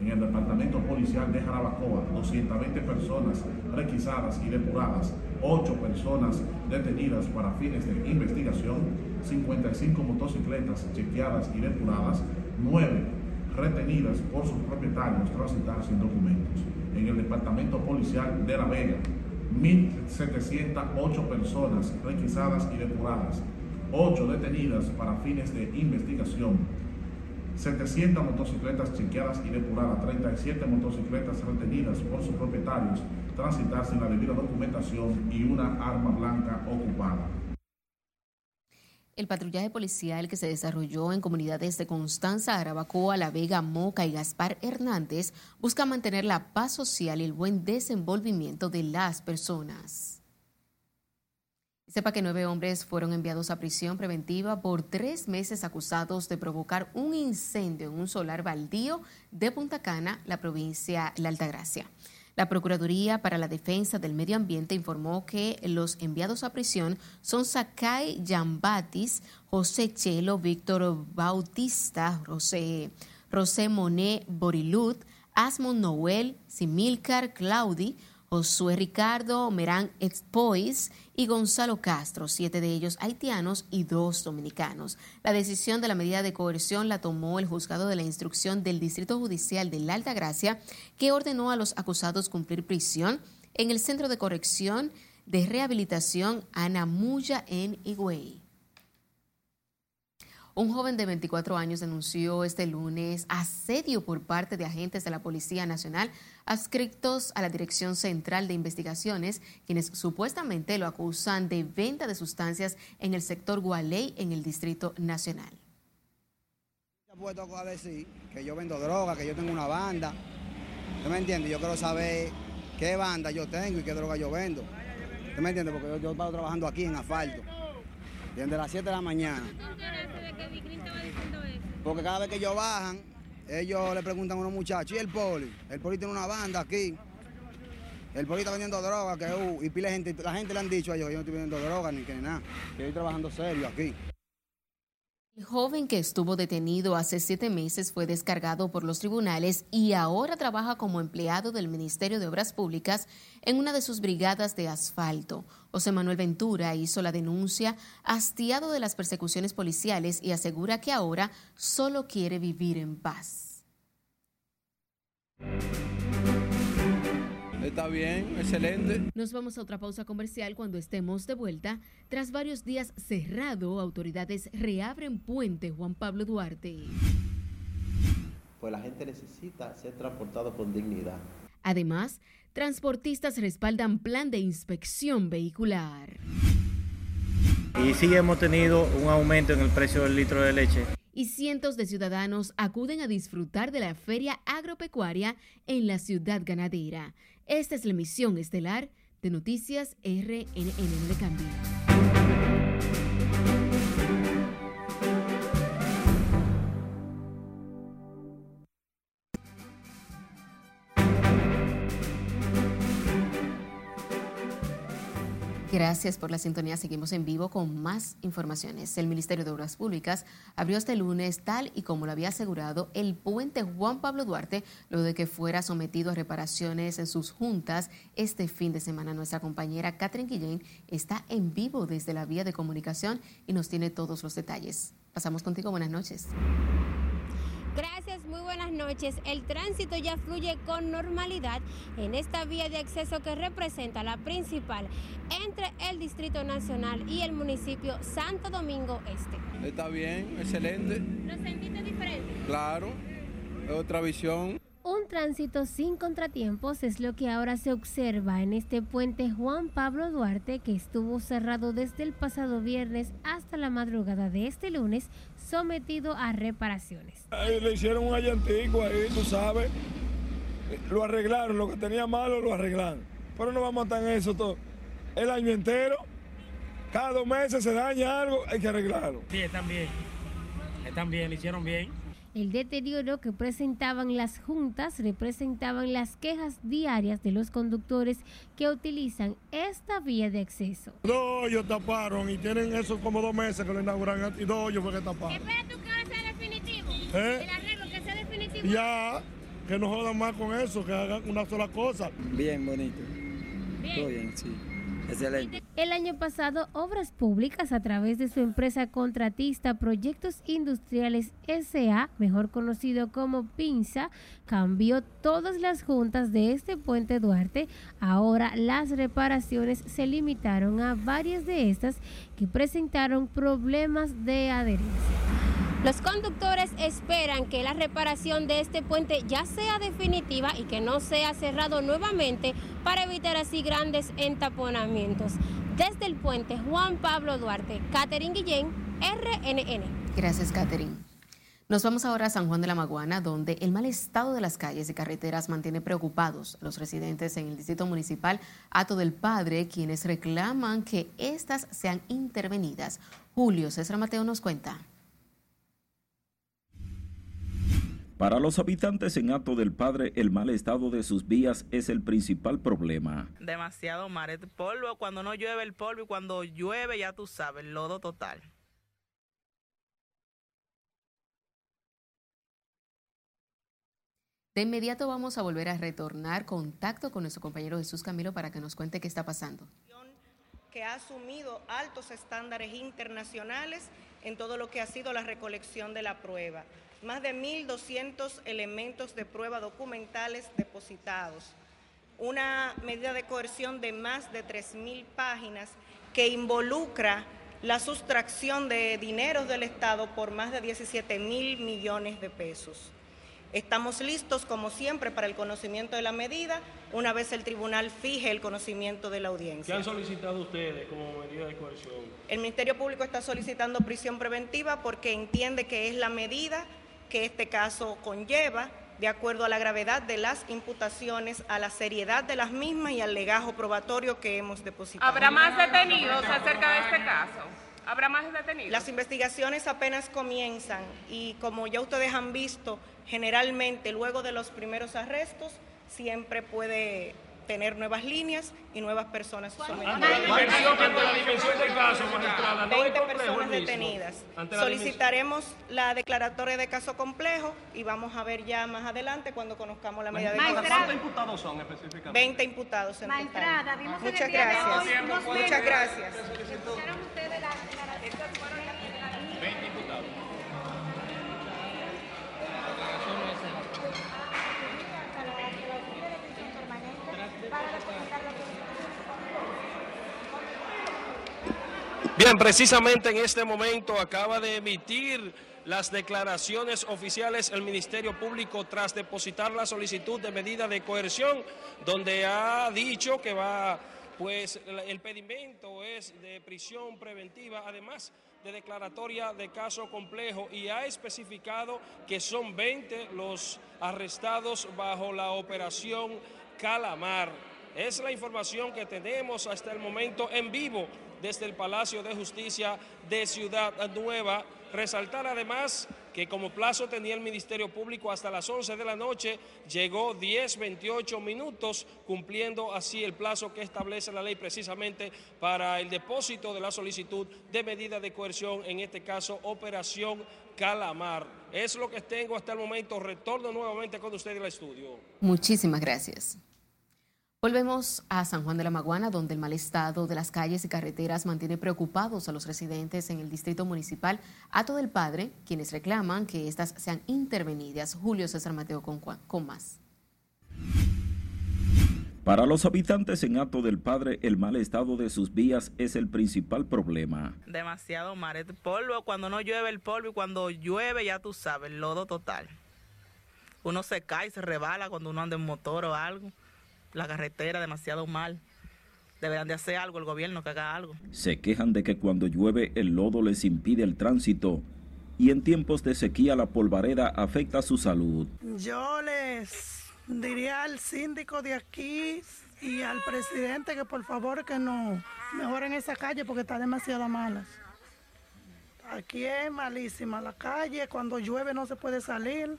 en el Departamento Policial de Jarabacoa, 220 personas requisadas y depuradas, 8 personas detenidas para fines de investigación, 55 motocicletas chequeadas y depuradas, 9 retenidas por sus propietarios transitar sin documentos. En el Departamento Policial de La Vega, 1.708 personas requisadas y depuradas, 8 detenidas para fines de investigación, 700 motocicletas chequeadas y depuradas, 37 motocicletas retenidas por sus propietarios, transitar sin la debida documentación y una arma blanca ocupada. El patrullaje policial que se desarrolló en comunidades de Constanza, Arabacoa, La Vega, Moca y Gaspar Hernández busca mantener la paz social y el buen desenvolvimiento de las personas. Sepa que nueve hombres fueron enviados a prisión preventiva por tres meses acusados de provocar un incendio en un solar baldío de Punta Cana, la provincia La Altagracia. La Procuraduría para la Defensa del Medio Ambiente informó que los enviados a prisión son Sakai Yambatis, José Chelo, Víctor Bautista, José, José Monet Borilut, Asmon Noel, Similcar Claudi, Josué Ricardo Merán Expois y Gonzalo Castro, siete de ellos haitianos y dos dominicanos. La decisión de la medida de coerción la tomó el juzgado de la instrucción del Distrito Judicial de la Alta Gracia, que ordenó a los acusados cumplir prisión en el Centro de Corrección de Rehabilitación Anamuya en Higüey. Un joven de 24 años denunció este lunes asedio por parte de agentes de la Policía Nacional adscritos a la Dirección Central de Investigaciones, quienes supuestamente lo acusan de venta de sustancias en el sector Gualey en el Distrito Nacional. puedo a decir que yo vendo droga, que yo tengo una banda. ¿Tú me entiendes? Yo quiero saber qué banda yo tengo y qué droga yo vendo. ¿Tú me entiendes? Porque yo, yo trabajando aquí en asfalto. Desde las 7 de la mañana. Porque cada vez que ellos bajan, ellos le preguntan a unos muchachos, ¿y el poli? El poli tiene una banda aquí. El poli está vendiendo droga, que uh, y pila gente, la gente le han dicho a ellos, yo no estoy vendiendo droga ni que nada, que estoy trabajando serio aquí. El joven que estuvo detenido hace siete meses fue descargado por los tribunales y ahora trabaja como empleado del Ministerio de Obras Públicas en una de sus brigadas de asfalto. José Manuel Ventura hizo la denuncia hastiado de las persecuciones policiales y asegura que ahora solo quiere vivir en paz. Está bien, excelente. Nos vamos a otra pausa comercial cuando estemos de vuelta. Tras varios días cerrado, autoridades reabren puente Juan Pablo Duarte. Pues la gente necesita ser transportado con dignidad. Además, transportistas respaldan plan de inspección vehicular. Y sí hemos tenido un aumento en el precio del litro de leche y cientos de ciudadanos acuden a disfrutar de la feria agropecuaria en la ciudad ganadera. Esta es la emisión estelar de Noticias RNN de Cambio. Gracias por la sintonía. Seguimos en vivo con más informaciones. El Ministerio de Obras Públicas abrió este lunes, tal y como lo había asegurado, el puente Juan Pablo Duarte, luego de que fuera sometido a reparaciones en sus juntas este fin de semana. Nuestra compañera Catherine Guillén está en vivo desde la vía de comunicación y nos tiene todos los detalles. Pasamos contigo. Buenas noches. Gracias, muy buenas noches. El tránsito ya fluye con normalidad en esta vía de acceso que representa la principal entre el Distrito Nacional y el municipio Santo Domingo Este. Está bien, excelente. ¿Lo sentiste diferente? Claro, otra visión. Tránsito sin contratiempos es lo que ahora se observa en este puente Juan Pablo Duarte que estuvo cerrado desde el pasado viernes hasta la madrugada de este lunes sometido a reparaciones. le hicieron un allantico ahí, tú sabes. Lo arreglaron, lo que tenía malo lo arreglaron. Pero no vamos a estar en eso todo. El año entero, cada dos meses se daña algo, hay que arreglarlo. Sí, están bien. Están bien, lo hicieron bien. El deterioro que presentaban las juntas representaban las quejas diarias de los conductores que utilizan esta vía de acceso. Dos hoyos taparon y tienen eso como dos meses que lo inauguran y dos hoyos fue que taparon. Espera tú que ahora sea definitivo. ¿Eh? El arreglo que sea definitivo. Ya, que no jodan más con eso, que hagan una sola cosa. Bien, bonito. Bien. Todo bien, sí. Excelente. El año pasado, Obras Públicas, a través de su empresa contratista Proyectos Industriales SA, mejor conocido como PINSA, cambió todas las juntas de este puente Duarte. Ahora las reparaciones se limitaron a varias de estas que presentaron problemas de adherencia. Los conductores esperan que la reparación de este puente ya sea definitiva y que no sea cerrado nuevamente para evitar así grandes entaponamientos. Desde el puente Juan Pablo Duarte, Catherine Guillén, RNN. Gracias, Catherine. Nos vamos ahora a San Juan de la Maguana, donde el mal estado de las calles y carreteras mantiene preocupados los residentes en el distrito municipal Ato del Padre, quienes reclaman que estas sean intervenidas. Julio César Mateo nos cuenta. Para los habitantes en Ato del Padre, el mal estado de sus vías es el principal problema. Demasiado mar, el polvo, cuando no llueve el polvo y cuando llueve ya tú sabes, el lodo total. De inmediato vamos a volver a retornar contacto con nuestro compañero Jesús Camilo para que nos cuente qué está pasando. Que ha asumido altos estándares internacionales en todo lo que ha sido la recolección de la prueba más de 1.200 elementos de prueba documentales depositados, una medida de coerción de más de 3.000 páginas que involucra la sustracción de dineros del Estado por más de 17 mil millones de pesos. Estamos listos, como siempre, para el conocimiento de la medida, una vez el tribunal fije el conocimiento de la audiencia. ¿Qué han solicitado ustedes como medida de coerción? El Ministerio Público está solicitando prisión preventiva porque entiende que es la medida que este caso conlleva, de acuerdo a la gravedad de las imputaciones, a la seriedad de las mismas y al legajo probatorio que hemos depositado. ¿Habrá más detenidos acerca de este caso? ¿Habrá más detenidos? Las investigaciones apenas comienzan y como ya ustedes han visto, generalmente luego de los primeros arrestos siempre puede tener nuevas líneas y nuevas personas sometidas. 20 personas detenidas. Solicitaremos la declaratoria de caso complejo y vamos a ver ya más adelante cuando conozcamos la medida de ¿Cuántos imputados son específicamente? 20 imputados en total. Muchas gracias. Muchas gracias. Bien, precisamente en este momento acaba de emitir las declaraciones oficiales el Ministerio Público tras depositar la solicitud de medida de coerción, donde ha dicho que va, pues el pedimento es de prisión preventiva, además de declaratoria de caso complejo y ha especificado que son 20 los arrestados bajo la operación Calamar. Es la información que tenemos hasta el momento en vivo desde el Palacio de Justicia de Ciudad Nueva. Resaltar además que como plazo tenía el Ministerio Público hasta las 11 de la noche, llegó 10, 28 minutos, cumpliendo así el plazo que establece la ley precisamente para el depósito de la solicitud de medida de coerción, en este caso Operación Calamar. Es lo que tengo hasta el momento. Retorno nuevamente con usted al estudio. Muchísimas gracias. Volvemos a San Juan de la Maguana, donde el mal estado de las calles y carreteras mantiene preocupados a los residentes en el distrito municipal Ato del Padre, quienes reclaman que estas sean intervenidas. Julio César Mateo con, con más. Para los habitantes en Ato del Padre, el mal estado de sus vías es el principal problema. Demasiado mar, el polvo, cuando no llueve el polvo y cuando llueve ya tú sabes, el lodo total. Uno se cae, se rebala cuando uno anda en motor o algo la carretera demasiado mal. Deberán de hacer algo el gobierno que haga algo. Se quejan de que cuando llueve el lodo les impide el tránsito y en tiempos de sequía la polvareda afecta su salud. Yo les diría al síndico de aquí y al presidente que por favor que no mejoren esa calle porque está demasiado mala. Aquí es malísima la calle, cuando llueve no se puede salir.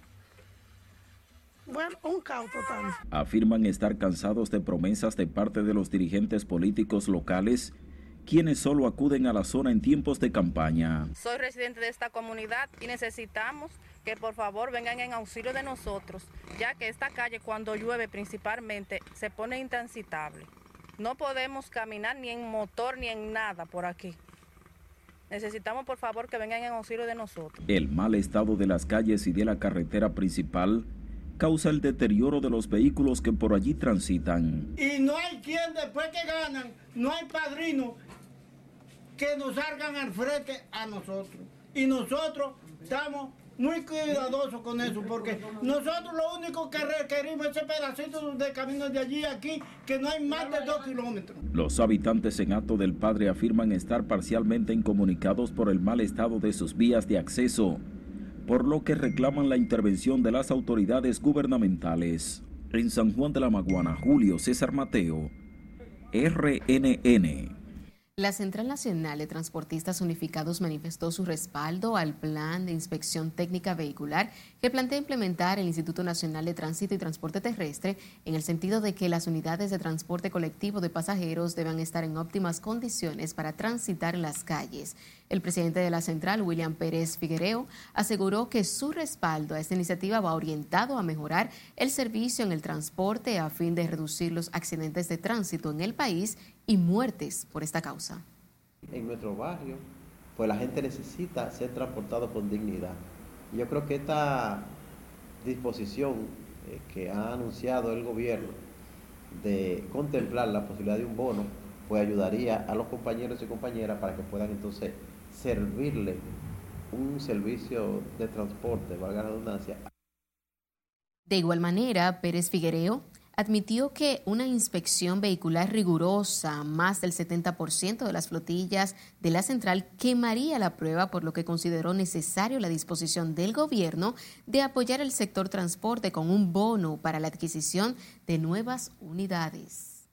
Bueno, un caos total. Afirman estar cansados de promesas de parte de los dirigentes políticos locales, quienes solo acuden a la zona en tiempos de campaña. Soy residente de esta comunidad y necesitamos que por favor vengan en auxilio de nosotros, ya que esta calle cuando llueve principalmente se pone intransitable. No podemos caminar ni en motor ni en nada por aquí. Necesitamos por favor que vengan en auxilio de nosotros. El mal estado de las calles y de la carretera principal causa el deterioro de los vehículos que por allí transitan. Y no hay quien después que ganan, no hay padrino que nos salgan al frente a nosotros. Y nosotros estamos muy cuidadosos con eso, porque nosotros lo único que requerimos es ese pedacito de camino de allí a aquí, que no hay más de dos kilómetros. Los habitantes en Acto del Padre afirman estar parcialmente incomunicados por el mal estado de sus vías de acceso, por lo que reclaman la intervención de las autoridades gubernamentales. En San Juan de la Maguana, Julio César Mateo, RNN. La Central Nacional de Transportistas Unificados manifestó su respaldo al plan de inspección técnica vehicular que plantea implementar el Instituto Nacional de Tránsito y Transporte Terrestre en el sentido de que las unidades de transporte colectivo de pasajeros deben estar en óptimas condiciones para transitar las calles. El presidente de la central, William Pérez Figuereo, aseguró que su respaldo a esta iniciativa va orientado a mejorar el servicio en el transporte a fin de reducir los accidentes de tránsito en el país y muertes por esta causa. En nuestro barrio, pues la gente necesita ser transportado con dignidad. Yo creo que esta disposición eh, que ha anunciado el gobierno de contemplar la posibilidad de un bono, pues ayudaría a los compañeros y compañeras para que puedan entonces servirle un servicio de transporte, valga la redundancia. De igual manera, Pérez Figuereo admitió que una inspección vehicular rigurosa, más del 70% de las flotillas de la central, quemaría la prueba, por lo que consideró necesario la disposición del gobierno de apoyar el sector transporte con un bono para la adquisición de nuevas unidades.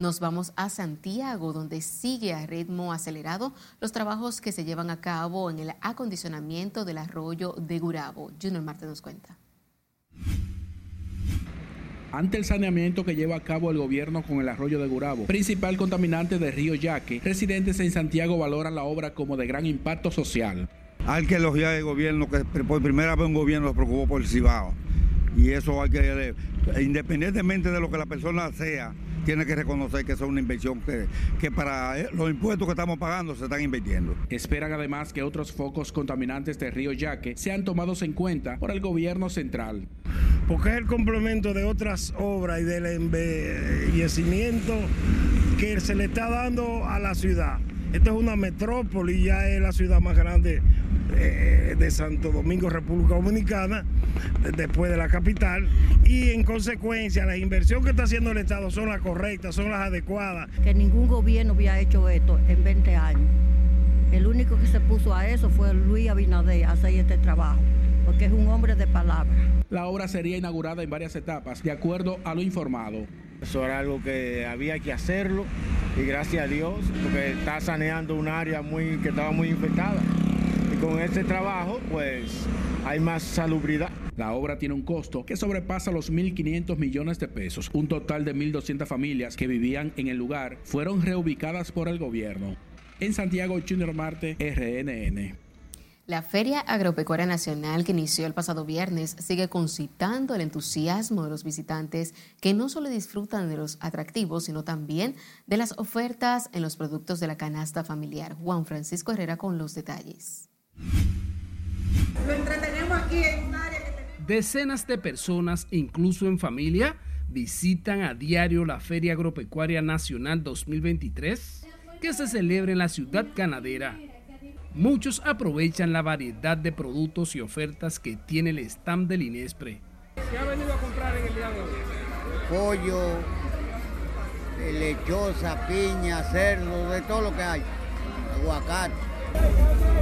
Nos vamos a Santiago, donde sigue a ritmo acelerado los trabajos que se llevan a cabo en el acondicionamiento del arroyo de Gurabo. Junior Marte nos cuenta. Ante el saneamiento que lleva a cabo el gobierno con el arroyo de Gurabo, principal contaminante de Río Yaque, residentes en Santiago valoran la obra como de gran impacto social. Hay que elogiar el gobierno, que por primera vez un gobierno se preocupó por el Cibao. Y eso hay que, independientemente de lo que la persona sea, tiene que reconocer que es una inversión que, que para los impuestos que estamos pagando se están invirtiendo. Esperan además que otros focos contaminantes de Río Yaque sean tomados en cuenta por el gobierno central. Porque es el complemento de otras obras y del embellecimiento que se le está dando a la ciudad. Esta es una metrópoli, ya es la ciudad más grande eh, de Santo Domingo, República Dominicana, después de la capital, y en consecuencia las inversiones que está haciendo el Estado son las correctas, son las adecuadas. Que ningún gobierno había hecho esto en 20 años. El único que se puso a eso fue Luis Abinader a hacer este trabajo, porque es un hombre de palabra. La obra sería inaugurada en varias etapas, de acuerdo a lo informado. Eso era algo que había que hacerlo y gracias a Dios, porque está saneando un área muy, que estaba muy infectada. Con este trabajo, pues hay más salubridad. La obra tiene un costo que sobrepasa los 1.500 millones de pesos. Un total de 1.200 familias que vivían en el lugar fueron reubicadas por el gobierno. En Santiago, Junior Marte, RNN. La Feria Agropecuaria Nacional que inició el pasado viernes sigue concitando el entusiasmo de los visitantes que no solo disfrutan de los atractivos, sino también de las ofertas en los productos de la canasta familiar. Juan Francisco Herrera con los detalles. Lo entretenemos aquí en un área Decenas de personas, incluso en familia, visitan a diario la Feria Agropecuaria Nacional 2023 que se celebra en la ciudad ganadera Muchos aprovechan la variedad de productos y ofertas que tiene el stand del Inespre. ¿Qué ha venido a comprar en el día de hoy? Pollo, eh, lechosa, piña, cerdo, de todo lo que hay. Aguacate.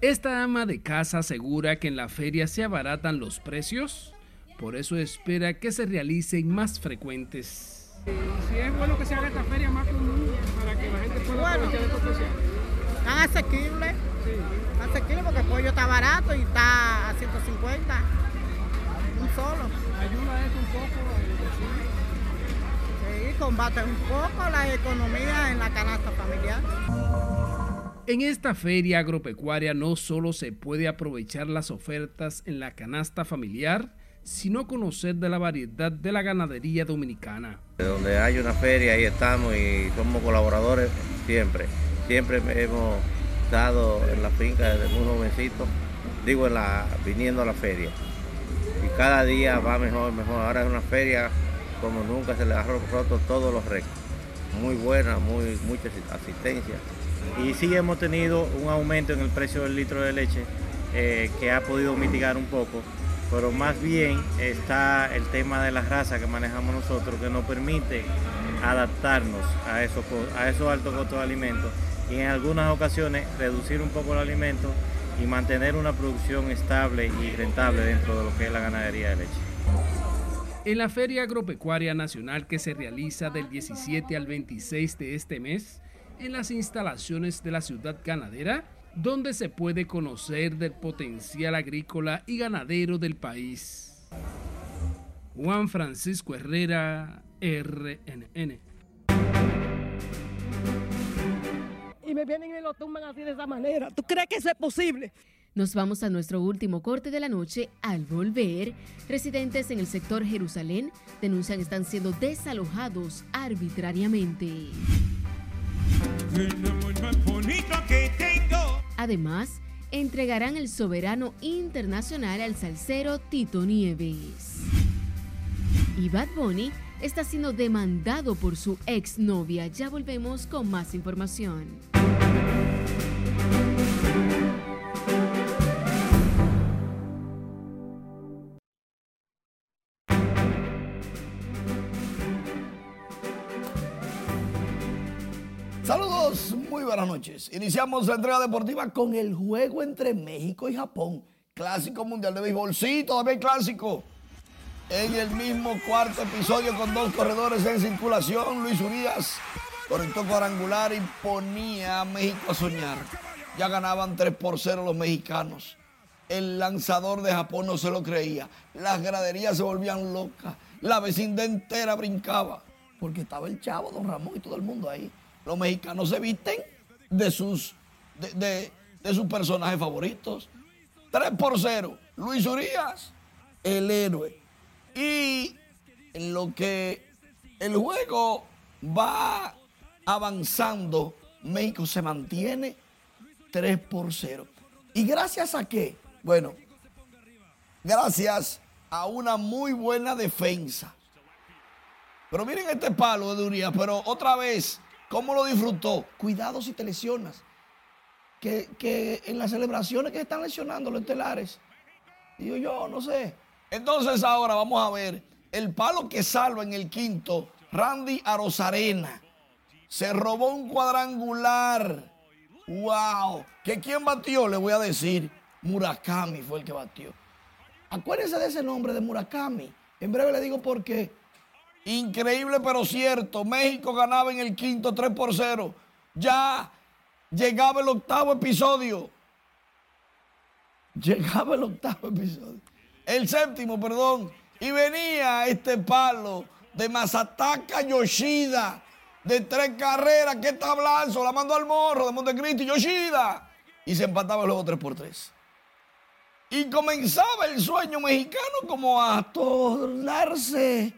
Esta ama de casa asegura que en la feria se abaratan los precios, por eso espera que se realicen más frecuentes. Si es bueno que se haga esta feria más común para que la gente pueda aprovechar estos precios están asequibles. Sí. Asequibles porque el pollo está barato y está a 150. Un solo. ¿Ayuda esto un poco? Sí, combate un poco la economía en la canasta familiar. En esta feria agropecuaria no solo se puede aprovechar las ofertas en la canasta familiar, sino conocer de la variedad de la ganadería dominicana. Donde hay una feria, ahí estamos y somos colaboradores siempre. Siempre hemos estado en la finca desde muy jovencito, digo, en la, viniendo a la feria. Y cada día va mejor, mejor. Ahora es una feria como nunca se le ha roto todos los récords. Muy buena, muy, mucha asistencia. Y sí hemos tenido un aumento en el precio del litro de leche eh, que ha podido mitigar un poco, pero más bien está el tema de la raza que manejamos nosotros que nos permite adaptarnos a esos, a esos altos costos de alimentos y en algunas ocasiones reducir un poco el alimento y mantener una producción estable y rentable dentro de lo que es la ganadería de leche. En la Feria Agropecuaria Nacional que se realiza del 17 al 26 de este mes, en las instalaciones de la ciudad ganadera, donde se puede conocer del potencial agrícola y ganadero del país. Juan Francisco Herrera, RNN. Y me vienen y lo tumban así de esa manera. ¿Tú crees que eso es posible? Nos vamos a nuestro último corte de la noche. Al volver, residentes en el sector Jerusalén denuncian están siendo desalojados arbitrariamente. Además, entregarán el soberano internacional al salsero Tito Nieves. Y Bad Bunny está siendo demandado por su exnovia. Ya volvemos con más información. Buenas noches. Iniciamos la entrega deportiva con el juego entre México y Japón. Clásico mundial de béisbol. Sí, todavía hay clásico. En el mismo cuarto episodio con dos corredores en circulación, Luis Urias conectó cuadrangular y ponía a México a soñar. Ya ganaban 3 por 0 los mexicanos. El lanzador de Japón no se lo creía. Las graderías se volvían locas. La vecindad entera brincaba. Porque estaba el chavo, don Ramón y todo el mundo ahí los mexicanos se visten de sus, de, sus personajes favoritos. 3 por 0. Luis Urias, el héroe. Y en lo que el juego va avanzando, México se mantiene 3 por 0. ¿Y gracias a qué? Bueno, gracias a una muy buena defensa. Pero miren este palo de Urias, pero otra vez ¿Cómo lo disfrutó? Cuidado si te lesionas. Que, en las celebraciones que están lesionando los estelares. Digo yo, no sé. Entonces ahora vamos a ver el palo que salva en el quinto, Randy Arozarena. Se robó un cuadrangular. ¡Wow! ¿Que quién batió? Le voy a decir. Murakami fue el que batió. Acuérdense de ese nombre de Murakami. En breve le digo por qué. Increíble pero cierto. México ganaba en el quinto 3 por 0. Ya llegaba el octavo episodio. Llegaba el octavo episodio. El séptimo, perdón. Y venía este palo de Masataka Yoshida. De tres carreras. ¿Qué tablazo? La mandó al morro de Montecristi. Yoshida. Y se empataba luego 3 por 3. Y comenzaba el sueño mexicano como a tornarse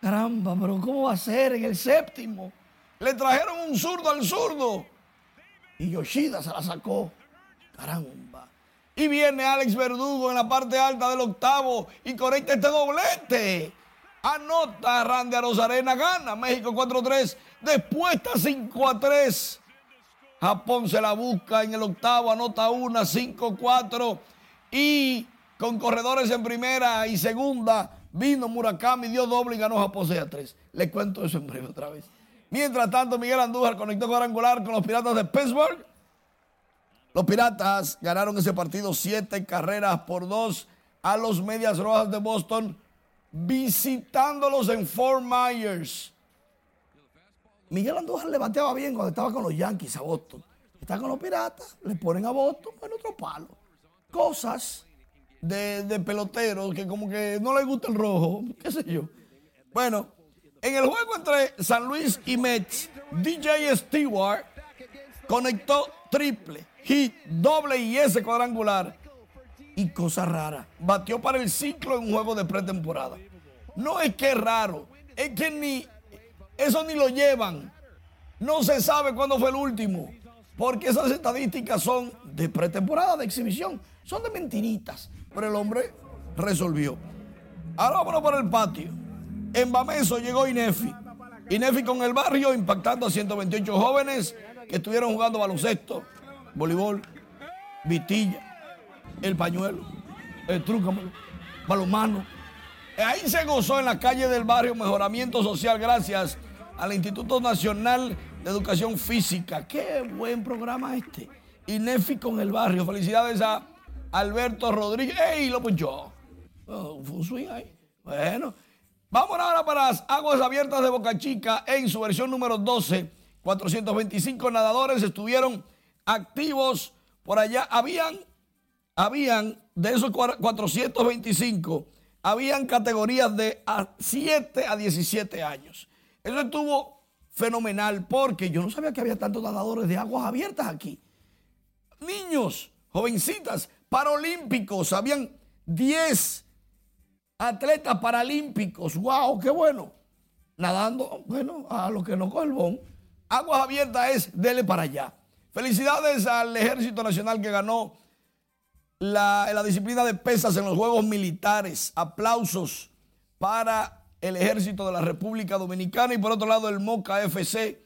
Caramba, pero ¿cómo va a ser en el séptimo? Le trajeron un zurdo al zurdo. Y Yoshida se la sacó. Caramba. Y viene Alex Verdugo en la parte alta del octavo y conecta este doblete. Anota Randy Rosarena, gana México 4-3. Después está 5-3. Japón se la busca en el octavo, anota una, 5-4. Y con corredores en primera y segunda, Vino Murakami, dio doble y ganó Japón 6 a 3. Les cuento eso en breve otra vez. Mientras tanto, Miguel Andújar conectó cuadrangular con los Piratas de Pittsburgh. Los Piratas ganaron ese partido 7 carreras por 2 a los Medias Rojas de Boston, visitándolos en Fort Myers. Miguel Andújar le bateaba bien cuando estaba con los Yankees a Boston. Está con los Piratas, le ponen a Boston en otro palo. Cosas de, peloteros que como que no les gusta el rojo, qué sé yo. Bueno, en el juego entre San Luis y Mets, DJ Stewart conectó triple, hit, doble y ese cuadrangular. y cosa rara. Batió para el ciclo en un juego de pretemporada. No es que es raro, es que ni eso ni lo llevan. No se sabe cuándo fue el último, porque esas estadísticas son de pretemporada, de exhibición, son de mentiritas. Pero el hombre resolvió. Ahora vámonos para el patio. En Bameso llegó Inefi. Inefi con el barrio impactando a 128 jóvenes que estuvieron jugando baloncesto, voleibol, vitilla, el pañuelo, el trucamelo, balonmano. Ahí se gozó en la calle del barrio mejoramiento social gracias al Instituto Nacional de Educación Física. Qué buen programa este. Inefi con el barrio. Felicidades a Alberto Rodríguez. ¡Ey! Lo punchó. Oh, fue un swing ahí. Bueno. Vamos ahora para las aguas abiertas de Boca Chica en su versión número 12. 425 nadadores estuvieron activos por allá. Habían, habían de esos 425, habían categorías de 7 a 17 años. Eso estuvo fenomenal porque yo no sabía que había tantos nadadores de aguas abiertas aquí. Niños, jovencitas, paralímpicos, habían 10 atletas paralímpicos. ¡Wow! ¡Qué bueno! Nadando, bueno, a los que no coge el bon. Aguas abiertas es dele para allá. Felicidades al Ejército Nacional que ganó la, la disciplina de pesas en los Juegos Militares. Aplausos para el Ejército de la República Dominicana. Y por otro lado, el Moca FC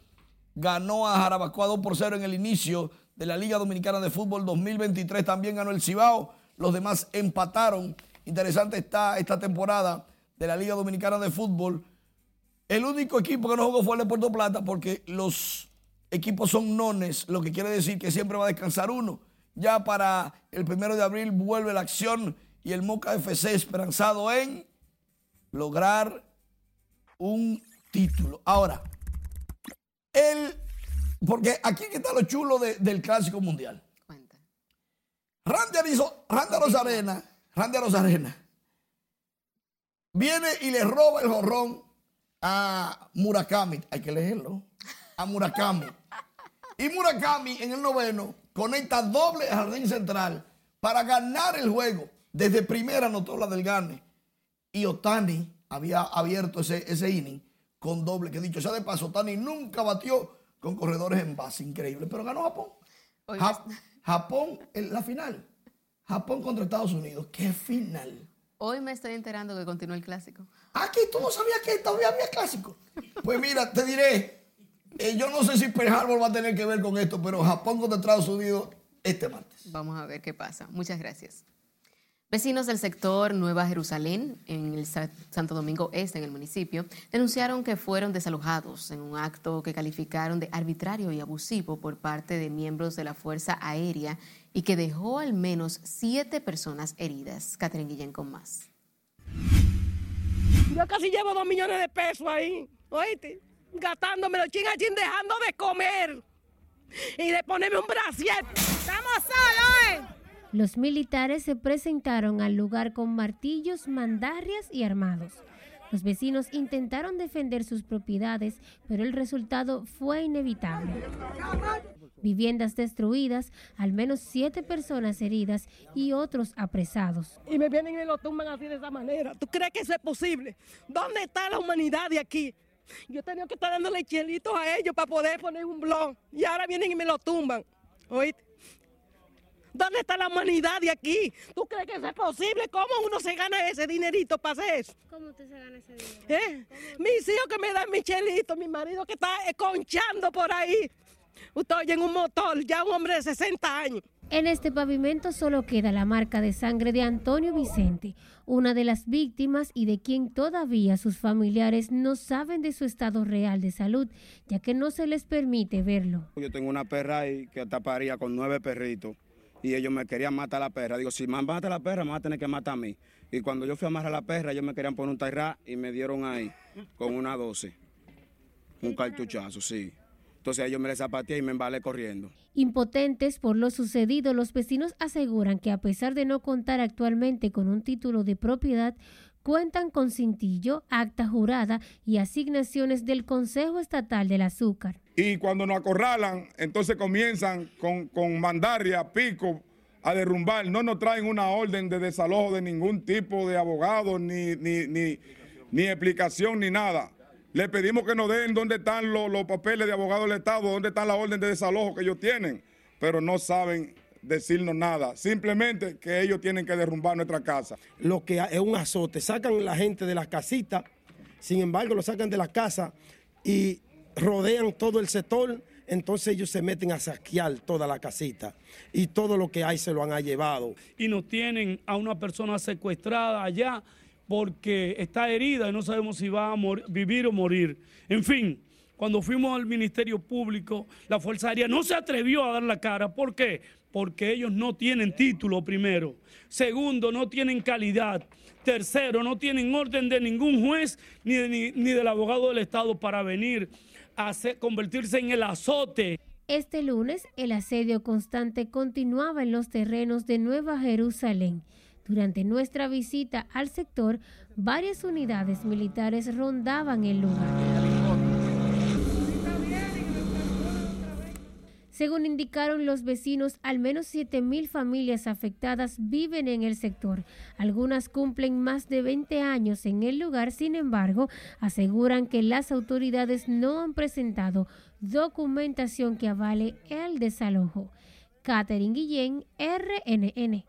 ganó a Jarabacoa 2 por 0 en el inicio de la Liga Dominicana de Fútbol 2023. También ganó el Cibao. Los demás empataron. Interesante está esta temporada de la Liga Dominicana de Fútbol. El único equipo que no jugó fue el de Puerto Plata porque los equipos son nones, lo que quiere decir que siempre va a descansar uno. Ya para el primero de abril vuelve la acción y el Moca FC esperanzado en lograr un título. Ahora, el, porque aquí está lo chulo de- del Clásico Mundial. Randy, Arizo- Randy Rosarena, Randy Rosarena, viene y le roba el jorrón a Murakami. Hay que leerlo. A Murakami. Y Murakami en el noveno conecta doble al jardín central para ganar el juego. Desde primera anotó la del Gane. Y Otani había abierto ese, ese inning con doble. Que dicho sea de paso, Otani nunca batió con corredores en base. Increíble. Pero ganó Japón. Ja- Japón en la final. Japón contra Estados Unidos. ¡Qué final! Hoy me estoy enterando que continúa el clásico. Aquí tú no sabías que todavía había clásico. Pues mira, te diré, eh, yo no sé si Pearl Harbor va a tener que ver con esto, pero Japón contra Estados Unidos este martes. Vamos a ver qué pasa. Muchas gracias. Vecinos del sector Nueva Jerusalén, en el Sa- Santo Domingo Este, en el municipio, denunciaron que fueron desalojados en un acto que calificaron de arbitrario y abusivo por parte de miembros de la Fuerza Aérea y que dejó al menos siete personas heridas. Catherine Guillén con más. Yo casi llevo dos millones de pesos ahí, oíste, gastándomelo chin a chin, dejando de comer y de ponerme un brasier. ¡Estamos solos, eh! Los militares se presentaron al lugar con martillos, mandarrias y armados. Los vecinos intentaron defender sus propiedades, pero el resultado fue inevitable. Viviendas destruidas, al menos siete personas heridas y otros apresados. Y me vienen y me lo tumban así de esa manera. ¿Tú crees que eso es posible? ¿Dónde está la humanidad de aquí? Yo tenía que estar dándole chelitos a ellos para poder poner un blog. Y ahora vienen y me lo tumban. ¿Oíste? ¿Dónde está la humanidad de aquí? ¿Tú crees que eso es posible? ¿Cómo uno se gana ese dinerito para hacer eso? ¿Cómo usted se gana ese dinero? ¿Eh? Mis hijos que me dan mi chelito, mi marido que está conchando por ahí. Estoy en un motor, ya un hombre de 60 años. En este pavimento solo queda la marca de sangre de Antonio Vicente, una de las víctimas y de quien todavía sus familiares no saben de su estado real de salud, ya que no se les permite verlo. Yo tengo una perra ahí que taparía con nueve perritos y ellos me querían matar a la perra. Digo, si me mata a la perra, me van a tener que matar a mí. Y cuando yo fui a amarrar a la perra, ellos me querían poner un tairra y me dieron ahí con una 12. Un cartuchazo, sí. Entonces ellos me le zapateé y me embalé corriendo. Impotentes por lo sucedido, los vecinos aseguran que a pesar de no contar actualmente con un título de propiedad, cuentan con cintillo, acta jurada y asignaciones del Consejo Estatal del Azúcar. Y cuando nos acorralan, entonces comienzan con, con mandaria, pico, a derrumbar. No nos traen una orden de desalojo de ningún tipo de abogado, ni, ni, ni, explicación, ni nada. Le pedimos que nos den dónde están los, los papeles de abogado del Estado, dónde está la orden de desalojo que ellos tienen, pero no saben decirnos nada. Simplemente que ellos tienen que derrumbar nuestra casa. Lo que es un azote. Sacan la gente de las casitas, sin embargo lo sacan de la casa y rodean todo el sector. Entonces ellos se meten a saquear toda la casita y todo lo que hay se lo han llevado. Y nos tienen a una persona secuestrada allá porque está herida y no sabemos si va a vivir o morir. En fin, cuando fuimos al Ministerio Público, la Fuerza Aérea no se atrevió a dar la cara. ¿Por qué? Porque ellos no tienen título, primero. Segundo, no tienen calidad. Tercero, no tienen orden de ningún juez ni, ni del abogado del Estado para venir a convertirse en el azote. Este lunes, el asedio constante continuaba en los terrenos de Nueva Jerusalén. Durante nuestra visita al sector, varias unidades militares rondaban el lugar. Según indicaron los vecinos, al menos 7.000 familias afectadas viven en el sector. Algunas cumplen más de 20 años en el lugar, sin embargo, aseguran que las autoridades no han presentado documentación que avale el desalojo. Catherine Guillén, RNN.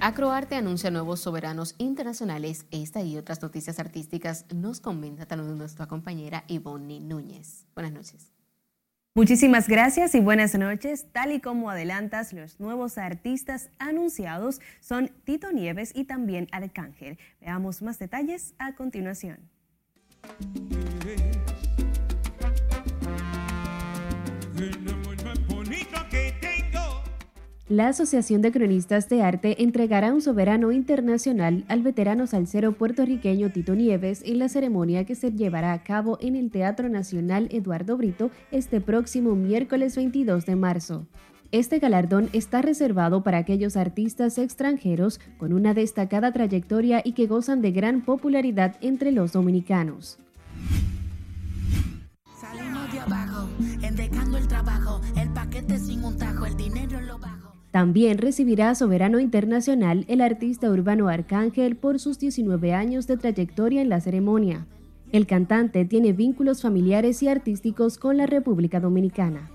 Acroarte anuncia nuevos soberanos internacionales. Esta y otras noticias artísticas nos comenta también nuestra compañera Ivonne Núñez. Buenas noches. Muchísimas gracias y buenas noches. Tal y como adelantas, los nuevos artistas anunciados son Tito Nieves y también Arcángel. Veamos más detalles a continuación. La Asociación de Cronistas de Arte entregará un soberano internacional al veterano salsero puertorriqueño Tito Nieves en la ceremonia que se llevará a cabo en el Teatro Nacional Eduardo Brito este próximo miércoles 22 de marzo. Este galardón está reservado para aquellos artistas extranjeros con una destacada trayectoria y que gozan de gran popularidad entre los dominicanos. Salimos de abajo, el trabajo, el paquete sin un tajo, el dinero lo. También recibirá Soberano Internacional el artista urbano Arcángel por sus 19 años de trayectoria en la ceremonia. El cantante tiene vínculos familiares y artísticos con la República Dominicana.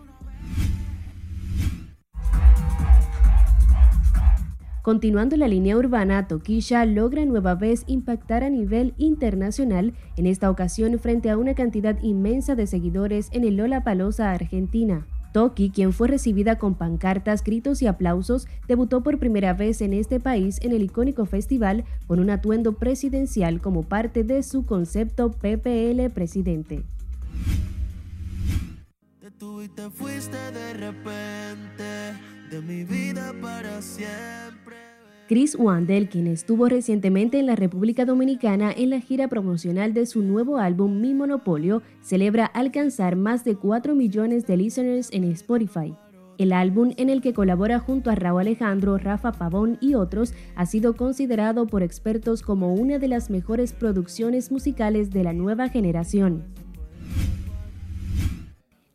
Continuando la línea urbana, Tokisha logra nueva vez impactar a nivel internacional, en esta ocasión frente a una cantidad inmensa de seguidores en el Lola Palosa, Argentina. Toki, quien fue recibida con pancartas, gritos y aplausos, debutó por primera vez en este país en el icónico festival con un atuendo presidencial como parte de su concepto PPL Presidente. de repente de mi vida para siempre. Chris Wandel, quien estuvo recientemente en la República Dominicana en la gira promocional de su nuevo álbum Mi Monopolio, celebra alcanzar más de 4 millones de listeners en Spotify. El álbum, en el que colabora junto a Raúl Alejandro, Rafa Pavón y otros, ha sido considerado por expertos como una de las mejores producciones musicales de la nueva generación.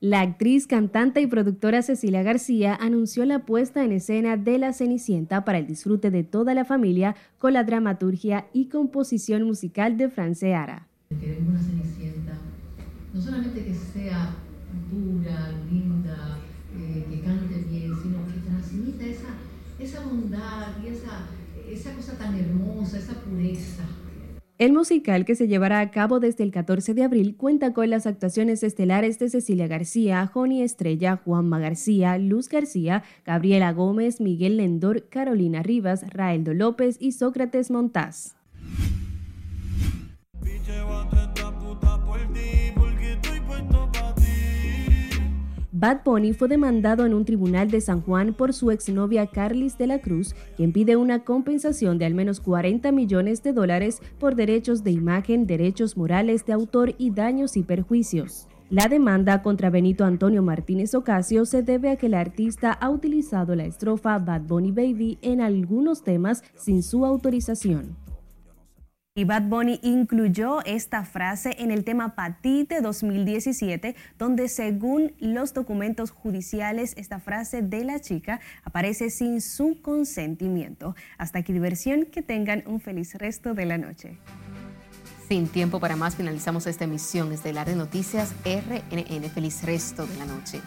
La actriz, cantante y productora Cecilia García anunció la puesta en escena de La Cenicienta para el disfrute de toda la familia con la dramaturgia y composición musical de Franceara. Queremos una Cenicienta, no solamente que sea pura, linda, eh, que cante bien, sino que transmita esa, bondad y esa cosa tan hermosa, esa pureza el musical que se llevará a cabo desde el 14 de abril cuenta con las actuaciones estelares de Cecilia García, Joni Estrella, Juanma García, Luz García, Gabriela Gómez, Miguel Lendor, Carolina Rivas, Raeldo López y Sócrates Montaz. Bad Bunny fue demandado en un tribunal de San Juan por su exnovia Carlis de la Cruz, quien pide una compensación de al menos 40 millones de dólares por derechos de imagen, derechos morales de autor y daños y perjuicios. La demanda contra Benito Antonio Martínez Ocasio se debe a que el artista ha utilizado la estrofa Bad Bunny Baby en algunos temas sin su autorización. Y Bad Bunny incluyó esta frase en el tema Patite 2017, donde según los documentos judiciales, esta frase de la chica aparece sin su consentimiento. Hasta aquí diversión, que tengan un feliz resto de la noche. Sin tiempo para más, finalizamos esta emisión desde la de Noticias RNN. Feliz resto de la noche.